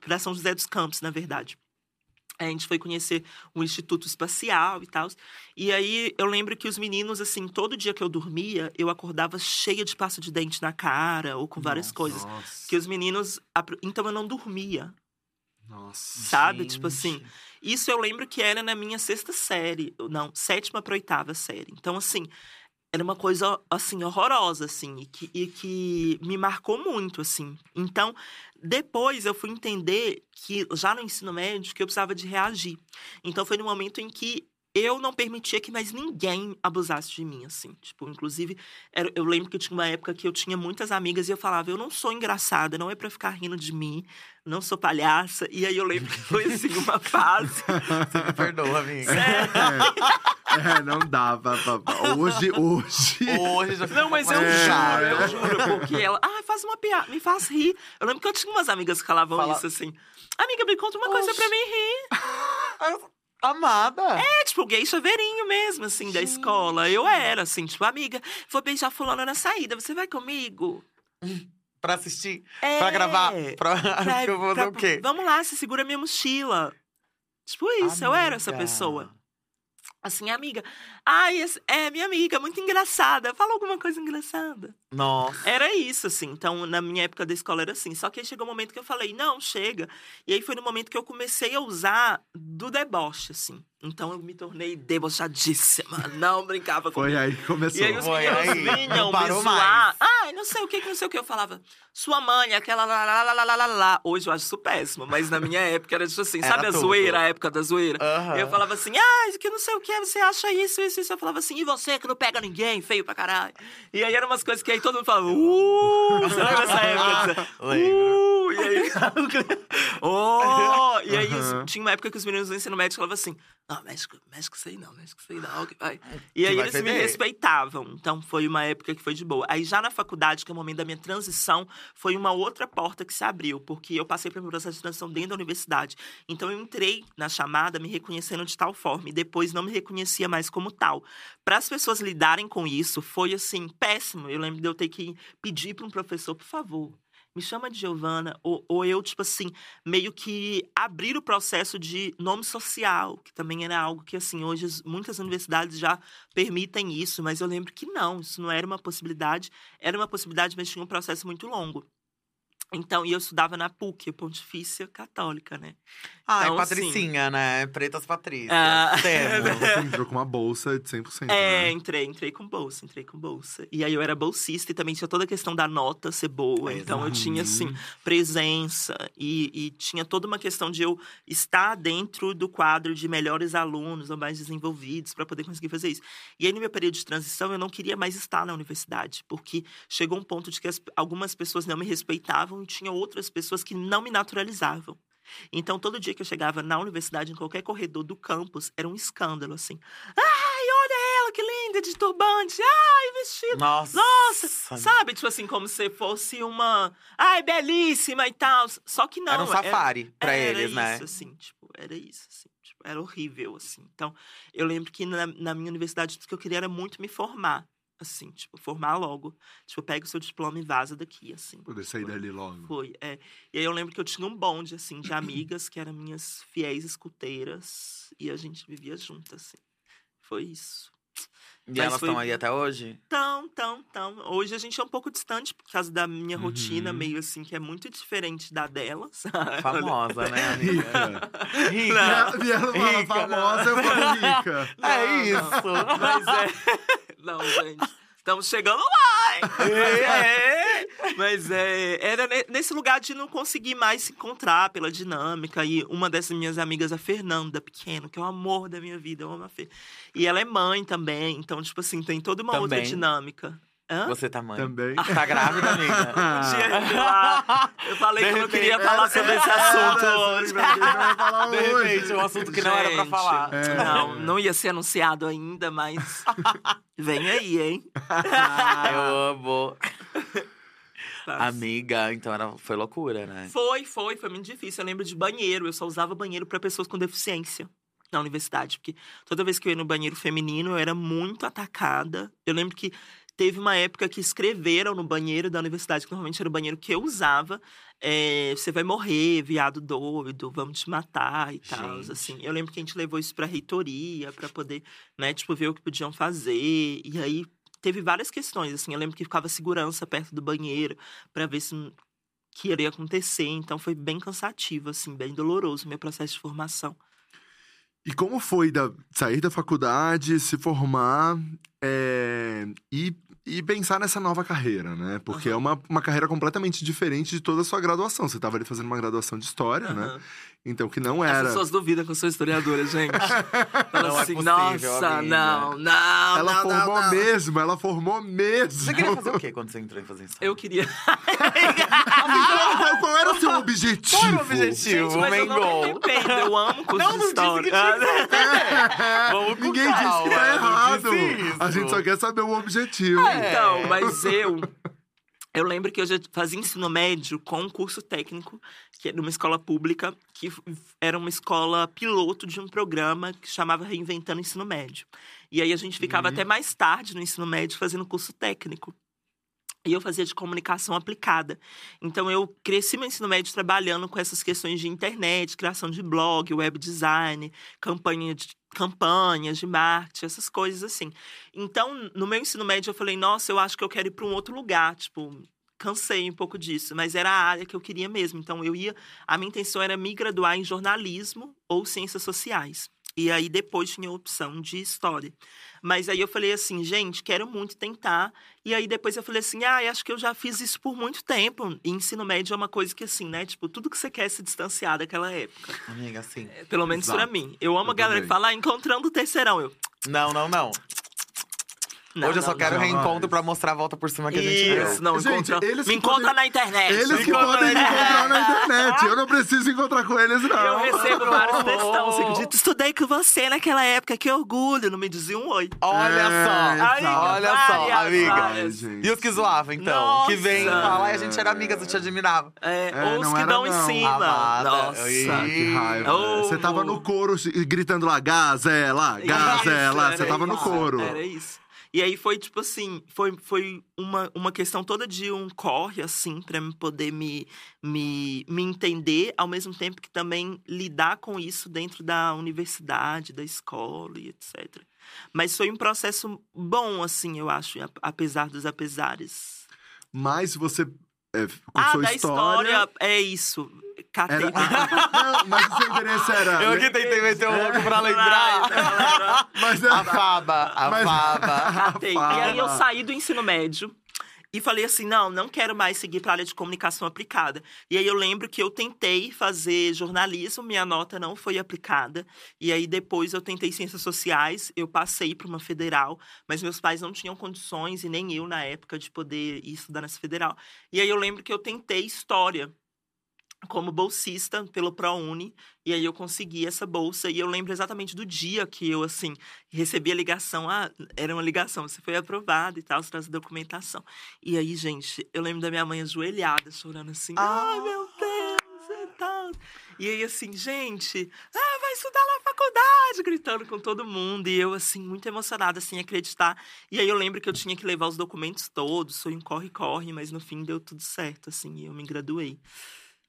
para São José dos Campos, na verdade. A gente foi conhecer o Instituto Espacial e tal. E aí eu lembro que os meninos, assim, todo dia que eu dormia, eu acordava cheia de pasta de dente na cara ou com várias Nossa. coisas. Nossa. Que os meninos. Então eu não dormia, Nossa. sabe? Tipo assim. Gente. Isso eu lembro que era na minha sexta série. Não, sétima pra oitava série. Então, assim, era uma coisa, assim, horrorosa, assim, e que, e que me marcou muito, assim. Então, depois eu fui entender que, já no ensino médio, que eu precisava de reagir. Então, foi no momento em que eu não permitia que mais ninguém abusasse de mim, assim. Tipo, inclusive, era- eu lembro que tinha uma época que eu tinha muitas amigas e eu falava, eu não sou engraçada, não é pra ficar rindo de mim, não sou palhaça. E aí eu lembro que foi, assim, uma fase Você me perdoa, amiga. É, não dava. pra- Hoje, hoje. Hoje já Não, mas eu É. juro, eu juro, porque ela, ah, faz uma piada, me faz rir. Eu lembro que eu tinha umas amigas que falavam Fala- isso assim. Amiga, me conta uma coisa Oxi. pra mim rir. Amada. É, tipo, gay chaveirinho mesmo, assim, da escola. Eu era, assim, tipo, amiga, vou beijar fulano na saída, você vai comigo? Pra assistir. É, Pra gravar. Pra... pra- que eu vou pra- o quê? Vamos lá, você segura minha mochila. Tipo isso, eu era essa Amiga. pessoa. Assim, amiga. Ai, esse- é minha amiga, muito engraçada. Fala alguma coisa engraçada. Nossa. Era isso, assim. Então, na minha época da escola era assim. Só que aí chegou um momento que eu falei, não, chega. E aí foi no momento que eu comecei a usar do deboche, assim. Então eu me tornei debochadíssima. Não brincava com Foi aí que começou. e aí os Foi meninos aí, vinham me parou zoar. mais. Ai, não sei o que, que não sei o que. Eu falava, sua mãe, aquela lá, lá, lá, lá, lá, lá, lá. Hoje eu acho isso péssimo, mas na minha época era tipo assim, Era sabe a tudo. zoeira, a época da zoeira? Aham. Eu falava assim, ah, que não sei o que, você acha isso, isso, isso. Eu falava assim, e você que não pega ninguém, feio pra caralho. E aí eram umas coisas que aí todo mundo falava, uh, você lembra essa época? Uh, e aí. oh! E aí Aham. tinha uma época que os meninos do ensino médio falavam assim: não, com isso aí não, isso aí não. Que vai. E Que aí vai eles me respeitavam. Então foi uma época que foi de boa. Aí já na faculdade, que é o momento da minha transição, foi uma outra porta que se abriu, porque eu passei pelo processo de transição dentro da universidade. Então eu entrei na chamada me reconhecendo de tal forma e depois não me reconhecia mais como tal. Para as pessoas lidarem com isso, foi assim, péssimo. Eu lembro de eu ter que pedir para um professor, por favor, me chama de Giovana, ou, ou eu, tipo assim, meio que abrir o processo de nome social, que também era algo que, assim, hoje as- muitas universidades já permitem isso, mas eu lembro que não, isso não era uma possibilidade, era uma possibilidade, mas tinha um processo muito longo. Então, e eu estudava na PUC, Pontifícia Católica, né? Ai, Então, assim- Patricinha, né? Pretas Patrícias. Ah. Você entrou com uma bolsa de 100%, É, né? entrei, entrei com bolsa, entrei com bolsa. E aí eu era bolsista e também tinha toda a questão da nota ser boa. Então eu tinha, assim, presença e, e tinha toda uma questão de eu estar dentro do quadro de melhores alunos ou mais desenvolvidos para poder conseguir fazer isso. E aí, no meu período de transição, eu não queria mais estar na universidade, porque chegou um ponto de que as- algumas pessoas não me respeitavam e tinha outras pessoas que não me naturalizavam. Então, todo dia que eu chegava na universidade, em qualquer corredor do campus, era um escândalo, assim. Ai, olha ela, que linda, de turbante. Ai, vestido. Nossa. Nossa, sabe? Tipo assim, como se fosse uma. Ai, belíssima e tal. Só que não. Era um safari pra era eles, né? isso, assim, tipo, era isso, assim. Tipo, era horrível, assim. Então, eu lembro que na, na minha universidade, tudo que eu queria era muito me formar. Assim, tipo, formar logo. Tipo, pega o seu diploma e vaza daqui, assim. Poder sair dali logo. Foi, é. E aí eu lembro que eu tinha um bonde, assim, de amigas que eram minhas fiéis escuteiras. E a gente vivia junto, assim. Foi isso. E Mas elas foi- estão aí até hoje? Tão, tão, tão. Hoje a gente é um pouco distante por causa da minha rotina, Uhum. meio assim, que é muito diferente da delas. Famosa, né, amiga? Rica. Rica. E ela fala Rica, famosa, eu falo rica. É Não, isso. Mas é. Não, gente. Estamos chegando lá, hein? É. Mas é, era ne- nesse lugar de não conseguir mais se encontrar pela dinâmica. E uma dessas minhas amigas, a Fernanda Pequeno, que é o amor da minha vida, eu amo a Fê. E ela é mãe também, então, tipo assim, tem toda uma outra Também. dinâmica. Hã? Você tá mãe. Também. Tá grávida, amiga? Dia eu, falei De que eu não repente- queria falar sobre esse assunto Era, hoje. gente falar De hoje. repente, um assunto que não era pra Gente, falar. É. Não, não ia ser anunciado ainda, mas vem aí, hein? Eu amo. Tá. Amiga, então era, foi loucura, né? Foi, foi, foi muito difícil. Eu lembro de banheiro, eu só usava banheiro para pessoas com deficiência na universidade, porque toda vez que eu ia no banheiro feminino, eu era muito atacada. Eu lembro que teve uma época que escreveram no banheiro da universidade, que normalmente era o banheiro que eu usava, é, você vai morrer, viado doido, vamos te matar e tal, assim. Eu lembro que a gente levou isso pra reitoria, para poder, né, tipo, ver o que podiam fazer. E aí teve várias questões, assim. Eu lembro que ficava segurança perto do banheiro para ver se não- que iria acontecer. Então foi bem cansativo, assim, bem doloroso o meu processo de formação. E como foi da, sair da faculdade, se formar é, e, e pensar nessa nova carreira, né? Porque é uma, uma carreira completamente diferente de toda a sua graduação. Você estava ali fazendo uma graduação de história, né? Então, que não As era. pessoas duvidam que eu sou historiadora, gente. Falam Não é assim, possível, nossa, amiga." não, não, Ela não, formou não, não. mesmo, ela formou mesmo. Você queria fazer o quê quando você entrou em fazer isso? Eu queria. Qual, qual- era o seu objetivo? Qual era o objetivo? Gente, mas eu não Mengol. me arrependo, eu amo curso Não, de não disse que história. Vamos Ninguém disse que calma, tá errado. A gente só quer saber o objetivo. É. Então, mas eu. Eu lembro que eu já fazia ensino médio com um curso técnico, que era uma escola pública, que era uma escola piloto de um programa que chamava Reinventando Ensino Médio. E aí a gente ficava Uhum. até mais tarde no ensino médio fazendo curso técnico. E eu fazia de comunicação aplicada. Então, eu cresci meu ensino médio trabalhando com essas questões de internet, criação de blog, web design, campanha de, campanhas de marketing, essas coisas assim. Então, no meu ensino médio, eu falei, nossa, eu acho que eu quero ir para um outro lugar. Tipo, cansei um pouco disso, mas era a área que eu queria mesmo. Então, eu ia. A minha intenção era me graduar em jornalismo ou ciências sociais. E aí, depois tinha a opção de história. Mas aí eu falei assim, gente, quero muito tentar. E aí depois eu falei assim, ah, acho que eu já fiz isso por muito tempo. E ensino médio é uma coisa que assim, né? Tipo, tudo que você quer é se distanciar daquela época. Amiga, assim. Pelo menos pra Exato. mim. Eu amo Eu a galera que também. fala, ah, encontrando o terceirão. Eu, Não, não, não. Não, Hoje eu só não, quero jamais. reencontro pra mostrar a volta por cima que a gente deu. Isso, não, Gente, encontra, eles me que encontra podem- na internet. Eles que Encontra podem me encontrar na internet. Eu não preciso encontrar com eles, não. Eu recebo vários textão, você acredita? Estudei com você naquela época, que orgulho, não me dizia um oi. Olha É, só, exato. olha só, amiga. várias. E os que zoavam, então? Que vem Nossa. falar e a gente era amigas, eu te admirava. É, É, ou os não que era dão em não. cima. Nossa. que raiva. Oh. Você tava no coro gritando lá, gazela, gazela. Você tava no coro. Era isso. E aí foi tipo assim, foi, foi uma, uma questão toda de um corre, assim, pra me poder me, me, me entender, ao mesmo tempo que também lidar com isso dentro da universidade, da escola e etc. Mas foi um processo bom, assim, eu acho, apesar dos apesares. Mas você é, ah, da história. história, é isso. Catei. Era... não, mas o seu interesse era. Eu que tentei meter o louco pra lembrar. Mas A Faba, a Mas- Faba. Catei. E aí eu saí do ensino médio e falei assim: não, não quero mais seguir para a área de comunicação aplicada. E aí eu lembro que eu tentei fazer jornalismo, minha nota não foi aplicada. E aí depois eu tentei ciências sociais, eu passei para uma federal, mas meus pais não tinham condições, e nem eu na época, de poder ir estudar nessa federal. E aí eu lembro que eu tentei história como bolsista pelo ProUni, e aí eu consegui essa bolsa, e eu lembro exatamente do dia que eu, assim, recebi a ligação, ah, era uma ligação, você foi aprovado e tal, você traz a documentação. E aí, gente, eu lembro da minha mãe ajoelhada, chorando assim, ai, Ah. meu Deus, e tal. E aí, assim, gente, ah, vai estudar na faculdade, gritando com todo mundo, e eu, assim, muito emocionada, sem acreditar. E aí eu lembro que eu tinha que levar os documentos todos, foi um corre-corre, mas no fim deu tudo certo, assim, e eu me graduei.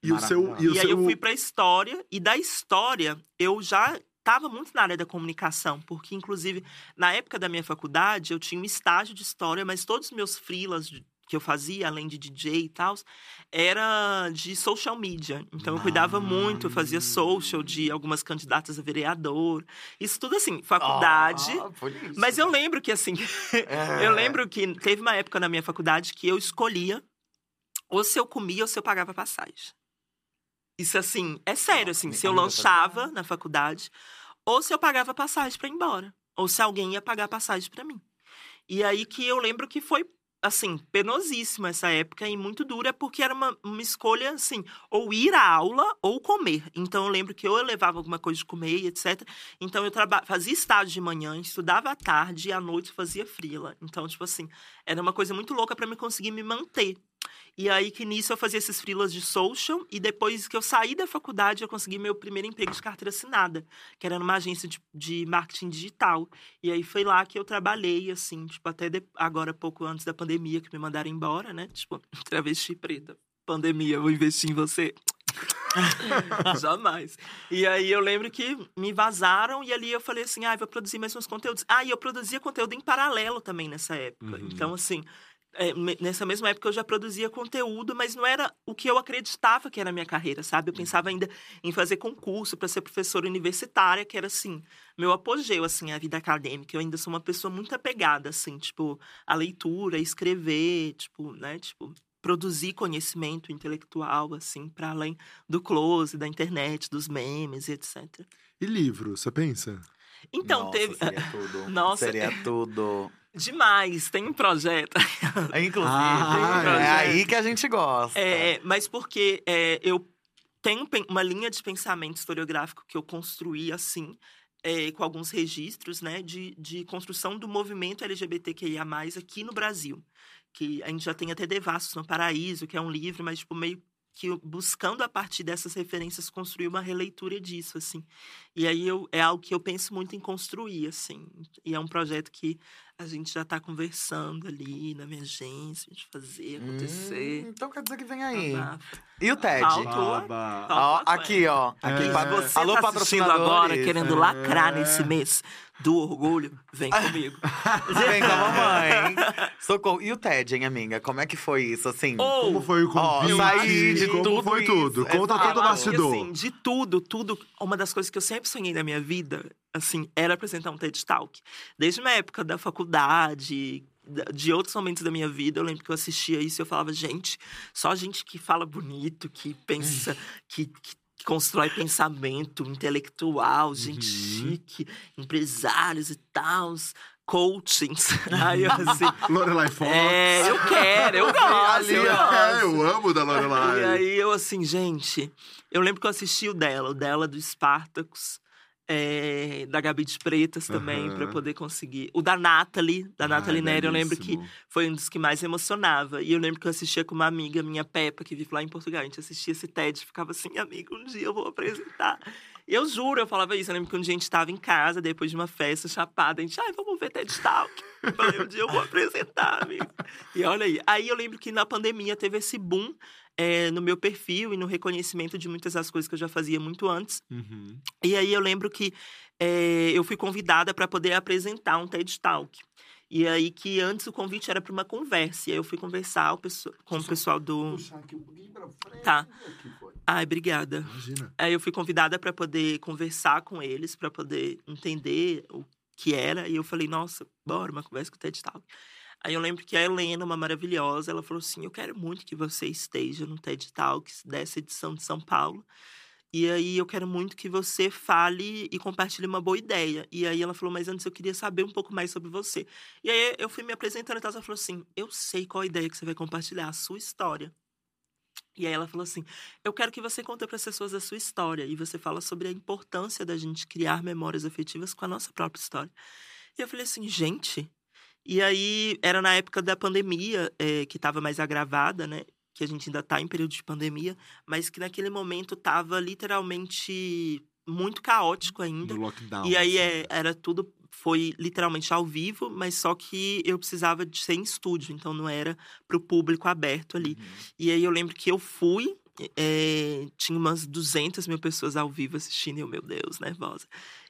E o seu. E, o E aí seu... eu fui pra história, e da história eu já estava muito na área da comunicação, porque inclusive na época da minha faculdade eu tinha um estágio de história, mas todos os meus freelas que eu fazia, além de DJ e tal, era de social media. Então eu cuidava muito, eu fazia social de algumas candidatas a vereador. Isso tudo assim, faculdade. Ah. Mas eu lembro que assim, É. eu lembro que teve uma época na minha faculdade que eu escolhia ou se eu comia ou se eu pagava passagem. Isso assim, é sério, assim, se eu lanchava na faculdade, ou se eu pagava passagem pra ir embora, ou se alguém ia pagar passagem pra mim. E aí que eu lembro que foi assim, penosíssima essa época e muito dura, porque era uma, uma escolha assim, ou ir à aula ou comer. Então eu lembro que eu levava alguma coisa de comer, etc. Então eu fazia estágio de manhã, estudava à tarde e à noite fazia frila. Então, tipo assim, era uma coisa muito louca para me conseguir me manter. E aí que nisso eu fazia esses frilas de social e depois que eu saí da faculdade eu consegui meu primeiro emprego de carteira assinada, que era numa agência de, de marketing digital. E aí foi lá que eu trabalhei assim, tipo até de- agora pouco antes da pandemia que me mandaram embora, né? Tipo, travesti preta. Pandemia, vou investir em você. Jamais. E aí eu lembro que me vazaram e ali eu falei assim: ah, vou produzir mais uns conteúdos. Ah, e eu produzia conteúdo em paralelo também nessa época. Uhum. Então, assim, nessa mesma época eu já produzia conteúdo, mas não era o que eu acreditava que era a minha carreira, sabe? Eu pensava ainda em fazer concurso para ser professora universitária, que era assim, meu apogeu assim, a vida acadêmica. Eu ainda sou uma pessoa muito apegada assim, tipo, a leitura, a escrever, tipo, né, tipo, produzir conhecimento intelectual assim, para além do close, da internet, dos memes e etc. E livro, você pensa? Então Nossa, teve Seria tudo. Nossa. Seria tudo. Demais, tem um projeto Inclusive, Ah, é é. aí que a gente gosta. É, mas porque é, eu tenho uma linha de pensamento historiográfico que eu construí assim, é, com alguns registros, né, de, de construção do movimento LGBTQIA+, aqui no Brasil. Que a gente já tem até Devassos no Paraíso, que é um livro, mas tipo, meio que buscando a partir dessas referências construir uma releitura disso, assim. E aí eu, é algo que eu penso muito em construir, assim. E é um projeto que a gente já está conversando ali na minha agência, de fazer acontecer. Hum, então quer dizer que vem aí. Abafa. E o TED? Ó, aqui, ó. Aqui, É. pa- Se você Alô, tá assistindo agora querendo É. lacrar nesse mês do orgulho, vem comigo. Vem com a mamãe. Socorro. E o TED, hein, amiga? Como é que foi isso, assim? Ou, Como foi o Ó, convite? saí de Como tudo foi isso. tudo? Conta Exato. todo o bastidor. assim, de tudo, tudo, uma das coisas que eu sempre sonhei na minha vida, assim, era apresentar um TED Talk. Desde uma época da faculdade, da- de outros momentos da minha vida, eu lembro que eu assistia isso e eu falava, gente, só gente que fala bonito, que pensa, que, que constrói pensamento intelectual, gente Uhum. chique, empresários e tal. coachings. Aí eu assim. Lorelai Fox. É, eu quero, eu gosto. Eu é, gosto. eu amo da Lorelai. E aí eu assim, gente, eu lembro que eu assisti o dela, o dela do Spartacus, é, da Gabi de Pretas também, pra Aham. poder conseguir. O da Nathalie, da Ai, Nathalie Neri, eu lembro que foi um dos que mais emocionava. E eu lembro que eu assistia com uma amiga, minha Peppa, que vive lá em Portugal. A gente assistia esse TED ficava assim, amiga, um dia eu vou apresentar. E eu juro, eu falava isso. Eu lembro que um dia a gente tava em casa, depois de uma festa chapada, a gente, ai, vamos ver TED Talk. Eu falei, um dia eu vou apresentar, amigo. E olha aí. Aí eu lembro que na pandemia teve esse boom é, no meu perfil e no reconhecimento de muitas das coisas que eu já fazia muito antes. Uhum. E aí eu lembro que é, eu fui convidada para poder apresentar um TED Talk. E aí que antes o convite era para uma conversa. E aí eu fui conversar com o pessoal do. Puxar aqui um pouquinho pra frente. Tá. Foi. Ai, obrigada. Imagina. Aí eu fui convidada para poder conversar com eles, para poder entender o que era. E eu falei, nossa, bora, uma conversa com o TED Talk. Aí eu lembro que a Helena, uma maravilhosa, ela falou assim: Eu quero muito que você esteja no TED Talks dessa edição de São Paulo. E aí eu quero muito que você fale e compartilhe uma boa ideia. E aí ela falou, mas antes eu queria saber um pouco mais sobre você. E aí eu fui me apresentando e ela falou assim: eu sei qual a ideia que você vai compartilhar, a sua história. E aí ela falou assim: eu quero que você conte para as pessoas a sua história. E você fala sobre a importância da gente criar memórias afetivas com a nossa própria história. E eu falei assim, gente. E aí era na época da pandemia, eh, que estava mais agravada, né? Que a gente ainda está em período de pandemia, mas que naquele momento estava literalmente muito caótico ainda. No lockdown. E aí assim. é, era tudo, foi literalmente ao vivo, mas só que eu precisava de ser em estúdio, então não era para o público aberto ali. E aí eu lembro que eu fui, é, tinha umas 200 mil pessoas ao vivo assistindo, e eu, meu Deus, nervosa.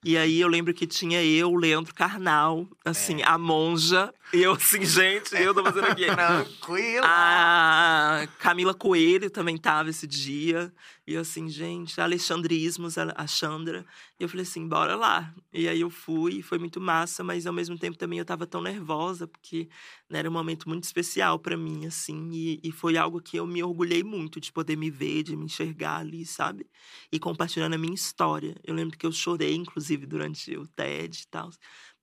E aí eu lembro que tinha eu, Leandro Carnal, assim, a monja, e eu assim, gente, eu tô fazendo aqui. Tranquilo. A Camila Coelho também tava esse dia. E eu assim, gente, Alexandre Ismos, a Chandra. E eu falei assim, bora lá. E aí eu fui, foi muito massa, mas ao mesmo tempo também eu tava tão nervosa, porque né, era um momento muito especial para mim, assim. E, e foi algo que eu me orgulhei muito de poder me ver, de me enxergar ali, sabe? E compartilhando a minha história. Eu lembro que eu chorei, inclusive, durante o TED e tal.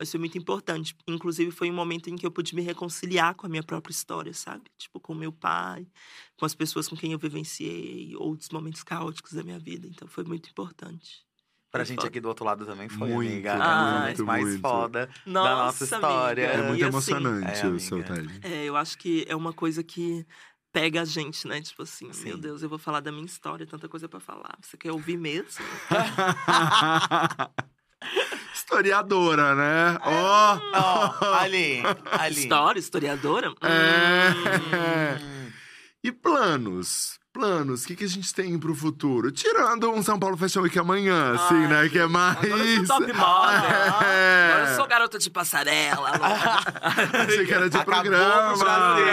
Mas foi muito importante. Inclusive, foi um momento em que eu pude me reconciliar com a minha própria história, sabe? Tipo, com meu pai, com as pessoas com quem eu vivenciei, outros momentos caóticos da minha vida. Então, foi muito importante. Pra Foi gente foda. aqui do outro lado também foi, Muito, amiga. Ah, muito, mais muito. foda Nossa, da nossa história. amiga. É muito E assim, emocionante é, o seu. TED. É, eu acho que é uma coisa que pega a gente, né? Tipo assim, Sim. meu Deus, eu vou falar da minha história, tanta coisa pra falar. Você quer ouvir mesmo? Historiadora, né? Ó! Ó, ali, ali. História, historiadora? É. Hum. E planos? Planos, o que, que a gente tem pro futuro? Tirando um São Paulo Fashion Week amanhã, assim, Ai, né? Que é mais. Agora eu sou top model. É. Agora eu sou garota de passarela. Achei que era de Acabou programa. pro Brasil.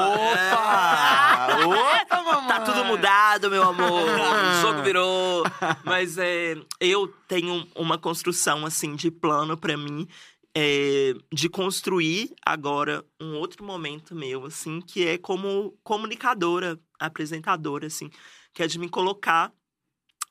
Opa! Opa, mamãe! Tá tudo mudado, meu amor. O jogo virou. Mas é, eu tenho uma construção, assim, de plano pra mim. é, de construir agora um outro momento meu, assim, que é como comunicadora, apresentadora, assim. Que é de me colocar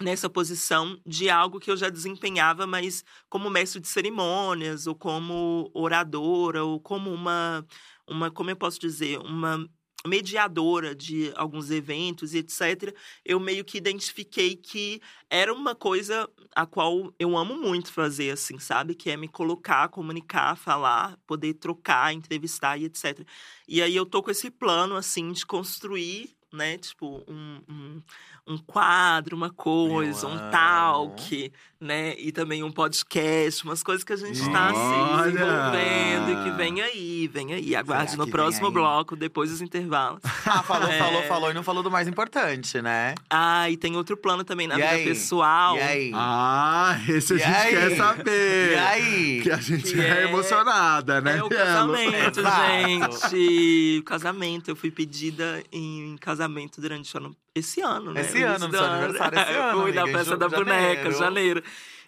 nessa posição de algo que eu já desempenhava, mas como mestre de cerimônias, ou como oradora, ou como uma, uma como eu posso dizer, uma mediadora de alguns eventos e etc. Eu meio que identifiquei que era uma coisa a qual eu amo muito fazer, assim, sabe? Que é me colocar, comunicar, falar, poder trocar, entrevistar e etc. E aí eu tô com esse plano, assim, de construir, né? Tipo, um, um, um quadro, uma coisa, um talk, né? E também um podcast, umas coisas que a gente tá assim, Olha! desenvolvendo e que vem aí, vem aí. Aguarde Será no próximo bloco, depois dos intervalos. Ah, falou, É. falou, falou e não falou do mais importante, né? Ah, e tem outro plano também na E vida aí? pessoal. E aí? Ah, esse a E gente aí? quer saber. E aí? Que a gente Que é, é- emocionada, né? É o casamento, Exato. gente. O casamento. Eu fui pedida em casamento durante o ano, esse ano, né? Esse ano, no seu aniversário, esse Eu ano, fui amiga, em festa da boneca, janeiro. janeiro.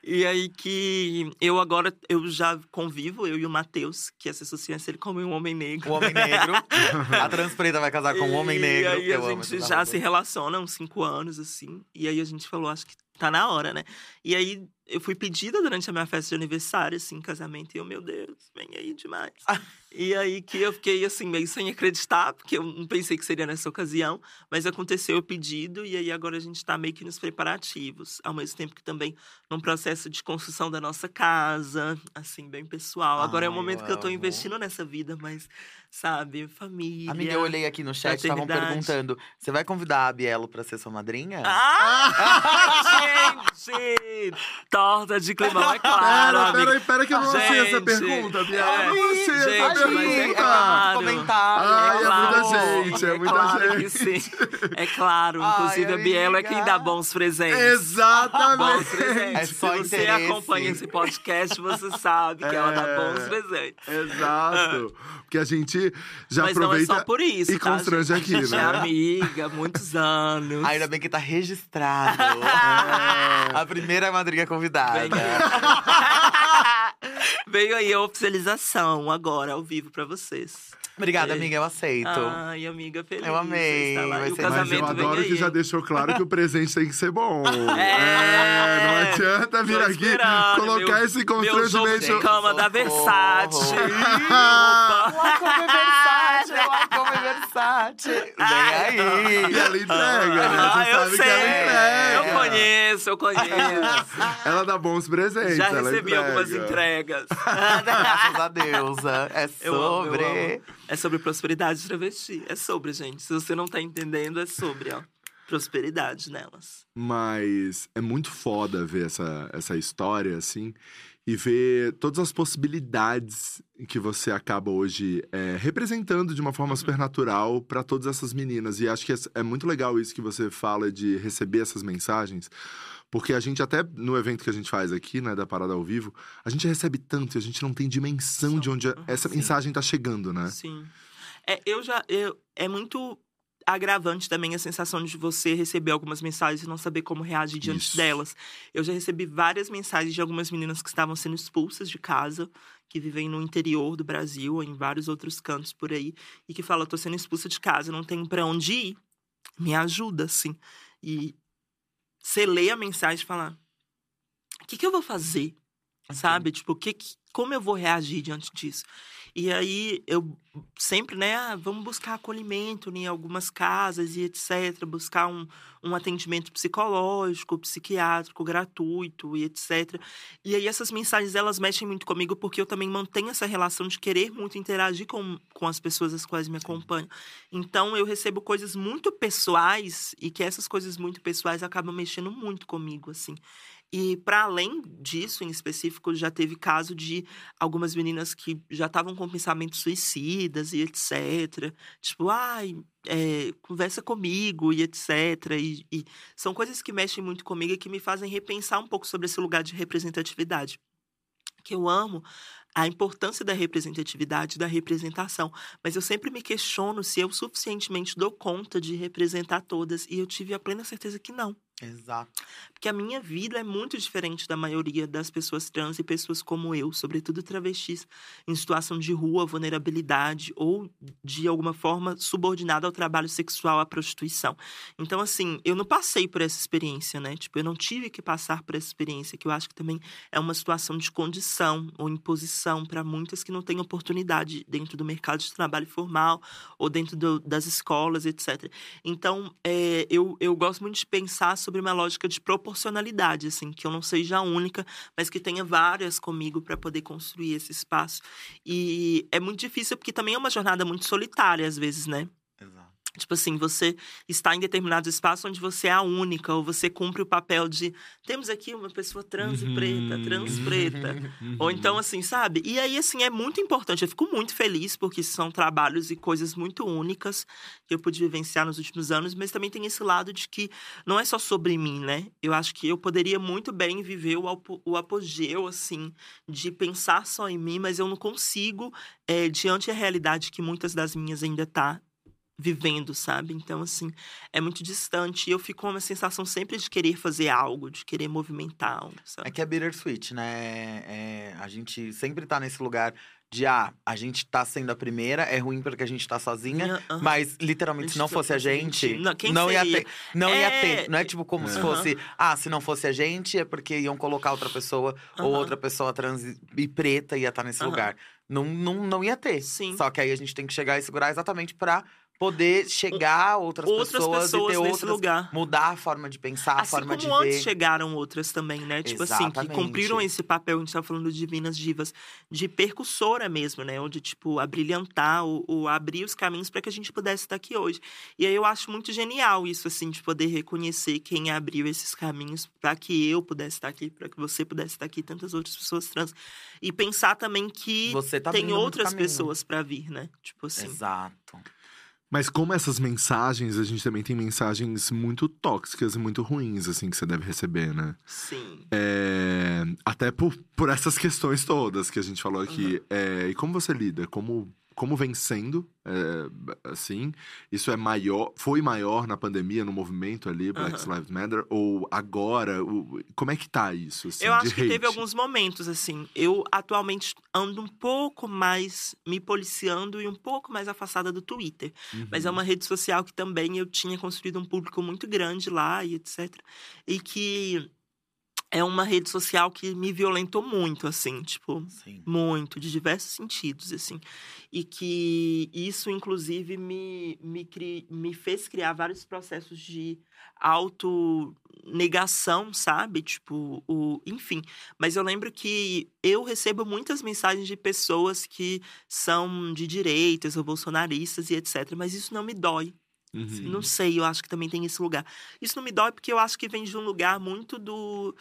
E aí que eu agora, eu já convivo, eu e o Matheus, que se associa ele como um homem negro. O homem negro. a Transpreta vai casar com um homem negro. E aí Eu a gente já se relaciona uns cinco anos, assim. E aí a gente falou, acho que tá na hora, né? E aí eu fui pedida durante a minha festa de aniversário, assim, casamento, e eu, meu Deus, vem aí demais. e aí que eu fiquei, assim, meio sem acreditar, porque eu não pensei que seria nessa ocasião, mas aconteceu o pedido, e aí agora a gente tá meio que nos preparativos, ao mesmo tempo que também num processo de construção da nossa casa, assim, bem pessoal. agora é o momento que eu tô amo. investindo nessa vida, mas, sabe, família. Amiga, eu olhei aqui no chat, estavam perguntando: você vai convidar a Bielo pra ser sua madrinha? Ah, ¡Sí! Gente! Torta de climão, é claro. Pera, pera, pera que eu não achei essa Gente, pergunta, Biela. é, Eu não essa gente, mas é pergunta. claro. comentário. Ai, é claro, muita gente, é muita claro gente. que sim. É claro, Ai, inclusive a Bielo é quem dá bons presentes. Exatamente. Bons presentes. É só Se você interesse. acompanha esse podcast, você sabe que ela dá É. bons presentes. Exato. Porque a gente já Mas não é aproveita só por isso, e tá, constrange gente? aqui, A gente né? É amiga, muitos anos. Ainda bem que tá registrado. É. A primeira madrinha convidada. Veio aí a oficialização agora, ao vivo, pra vocês. Obrigada, É. amiga, eu aceito. Ai, amiga, feliz. Eu amei, estar lá. vai E o ser- Mas casamento eu vem adoro aí. que já deixou claro que o presente tem que ser bom. É. não adianta vir Tô aqui esperando, colocar meu- esse Meu jogo de constrangimento. cama da. Versace. Opa. come Versace, Versace. Vem aí. E ela entrega, né? Você Ah, eu sabe sei. que ela entrega. Eu conheço, eu conheço. Ela dá bons presentes. Já ela recebi entrega. algumas entregas. Graças a deusa. É Eu amo, eu sobre. amo. É sobre prosperidade travesti. É sobre, gente. Se você não tá entendendo, é sobre, ó. Prosperidade nelas. Mas é muito foda ver essa, essa história, assim, e ver todas as possibilidades que você acaba hoje é, representando de uma forma super natural para todas essas meninas. E acho que é, é muito legal isso que você fala de receber essas mensagens. Porque a gente, até no evento que a gente faz aqui, né, da Parada ao Vivo, a gente recebe tanto e a gente não tem dimensão de onde a- essa Sim. mensagem tá chegando, né? Sim. É, eu já. Eu, é muito agravante também a sensação de você receber algumas mensagens e não saber como reagir diante Isso. delas. Eu já recebi várias mensagens de algumas meninas que estavam sendo expulsas de casa, que vivem no interior do Brasil, ou em vários outros cantos por aí, e que falam: tô sendo expulsa de casa, não tenho pra onde ir. Me ajuda, assim. E você lê a mensagem e fala: o que, que eu vou fazer? Sabe? Tipo, que, que- como eu vou reagir diante disso? E aí eu sempre, né, ah, vamos buscar acolhimento em algumas casas e etc, buscar um, um atendimento psicológico, psiquiátrico gratuito e etc. E aí essas mensagens elas mexem muito comigo porque eu também mantenho essa relação de querer muito interagir com, com as pessoas as quais me acompanham. Então eu recebo coisas muito pessoais e que essas coisas muito pessoais acabam mexendo muito comigo, assim. E para além disso, em específico, já teve caso de algumas meninas que já estavam com pensamentos suicidas e etc. Tipo, ai, é, conversa comigo e etc. E, e são coisas que mexem muito comigo e que me fazem repensar um pouco sobre esse lugar de representatividade. Que eu amo a importância da representatividade, da representação. Mas eu sempre me questiono se eu suficientemente dou conta de representar todas. E eu tive a plena certeza que não. Exato. Porque a minha vida é muito diferente da maioria das pessoas trans e pessoas como eu, sobretudo travestis, em situação de rua, vulnerabilidade ou de alguma forma subordinada ao trabalho sexual, à prostituição. Então, assim, eu não passei por essa experiência, né? Tipo, eu não tive que passar por essa experiência, que eu acho que também é uma situação de condição ou imposição para muitas que não têm oportunidade dentro do mercado de trabalho formal ou dentro do- das escolas, etc. Então, é, eu, eu gosto muito de pensar sobre uma lógica de proporcionalidade, assim, que eu não seja a única, mas que tenha várias comigo para poder construir esse espaço. E é muito difícil porque também é uma jornada muito solitária às vezes, né? Tipo assim, você está em determinados espaços onde você é a única, ou você cumpre o papel de temos aqui uma pessoa trans e preta, trans preta. Ou então, assim, sabe? E aí, assim, é muito importante. Eu fico muito feliz porque são trabalhos e coisas muito únicas que eu pude vivenciar nos últimos anos, mas também tem esse lado de que não é só sobre mim, né? Eu acho que eu poderia muito bem viver o, apo- o apogeu, assim, de pensar só em mim, mas eu não consigo, é, diante da realidade que muitas das minhas ainda tá vivendo, sabe? Então, assim, é muito distante. E eu fico com uma sensação sempre de querer fazer algo, de querer movimentar algo, sabe? É que é bittersweet, né? É, a gente sempre tá nesse lugar de, ah, a gente tá sendo a primeira, é ruim porque a gente tá sozinha. Aham. Mas, literalmente, se não Gente, fosse a gente, não, quem não ia ter. Não ia É. ter. Não é tipo como se É. fosse, ah, se não fosse a gente, é porque iam colocar outra pessoa, ou Aham. outra pessoa trans e preta ia estar nesse Aham. lugar. Não, não, não ia ter. Sim. Só que aí a gente tem que chegar e segurar exatamente pra poder chegar a outras, Outras pessoas, pessoas e ter nesse outras. lugar. Mudar a forma de pensar, a Assim forma de como antes ver. chegaram outras também, né? Tipo assim, que Exatamente. cumpriram esse papel, a gente tá falando de Divinas Divas, de percussora mesmo, né? Onde, tipo, abrilhantar, ou, ou abrir os caminhos para que a gente pudesse estar aqui hoje. E aí eu acho muito genial isso, assim, de poder reconhecer quem abriu esses caminhos para que eu pudesse estar aqui, para que você pudesse estar aqui, tantas outras pessoas trans. E pensar também que Você tá tem outras pessoas para vir, né? Tipo assim. Exato. Mas como essas mensagens, a gente também tem mensagens muito tóxicas e muito ruins, assim, que você deve receber, né? Sim. É, Até por, por essas questões todas que a gente falou aqui. É, E como você lida? Como, como vem sendo, é, assim? Isso é maior, foi maior na pandemia, no movimento ali, Black. Lives Matter? Ou agora? O- Como é que tá isso, assim, Eu acho que teve hate? alguns momentos, assim. Eu atualmente ando um pouco mais me policiando e um pouco mais afastada do Twitter. Mas Uhum. é uma rede social que também eu tinha construído um público muito grande lá e etc. E que é uma rede social que me violentou muito, assim, tipo, Sim. muito, de diversos sentidos, assim. E que isso, inclusive, me, me, cri, me fez criar vários processos de autonegação, sabe? Tipo, o, enfim. Mas eu lembro que eu recebo muitas mensagens de pessoas que são de direitas ou bolsonaristas e etc. Mas isso não me dói. Uhum. Não sei, eu acho que também tem esse lugar. Isso não me dói porque eu acho que vem de um lugar muito do.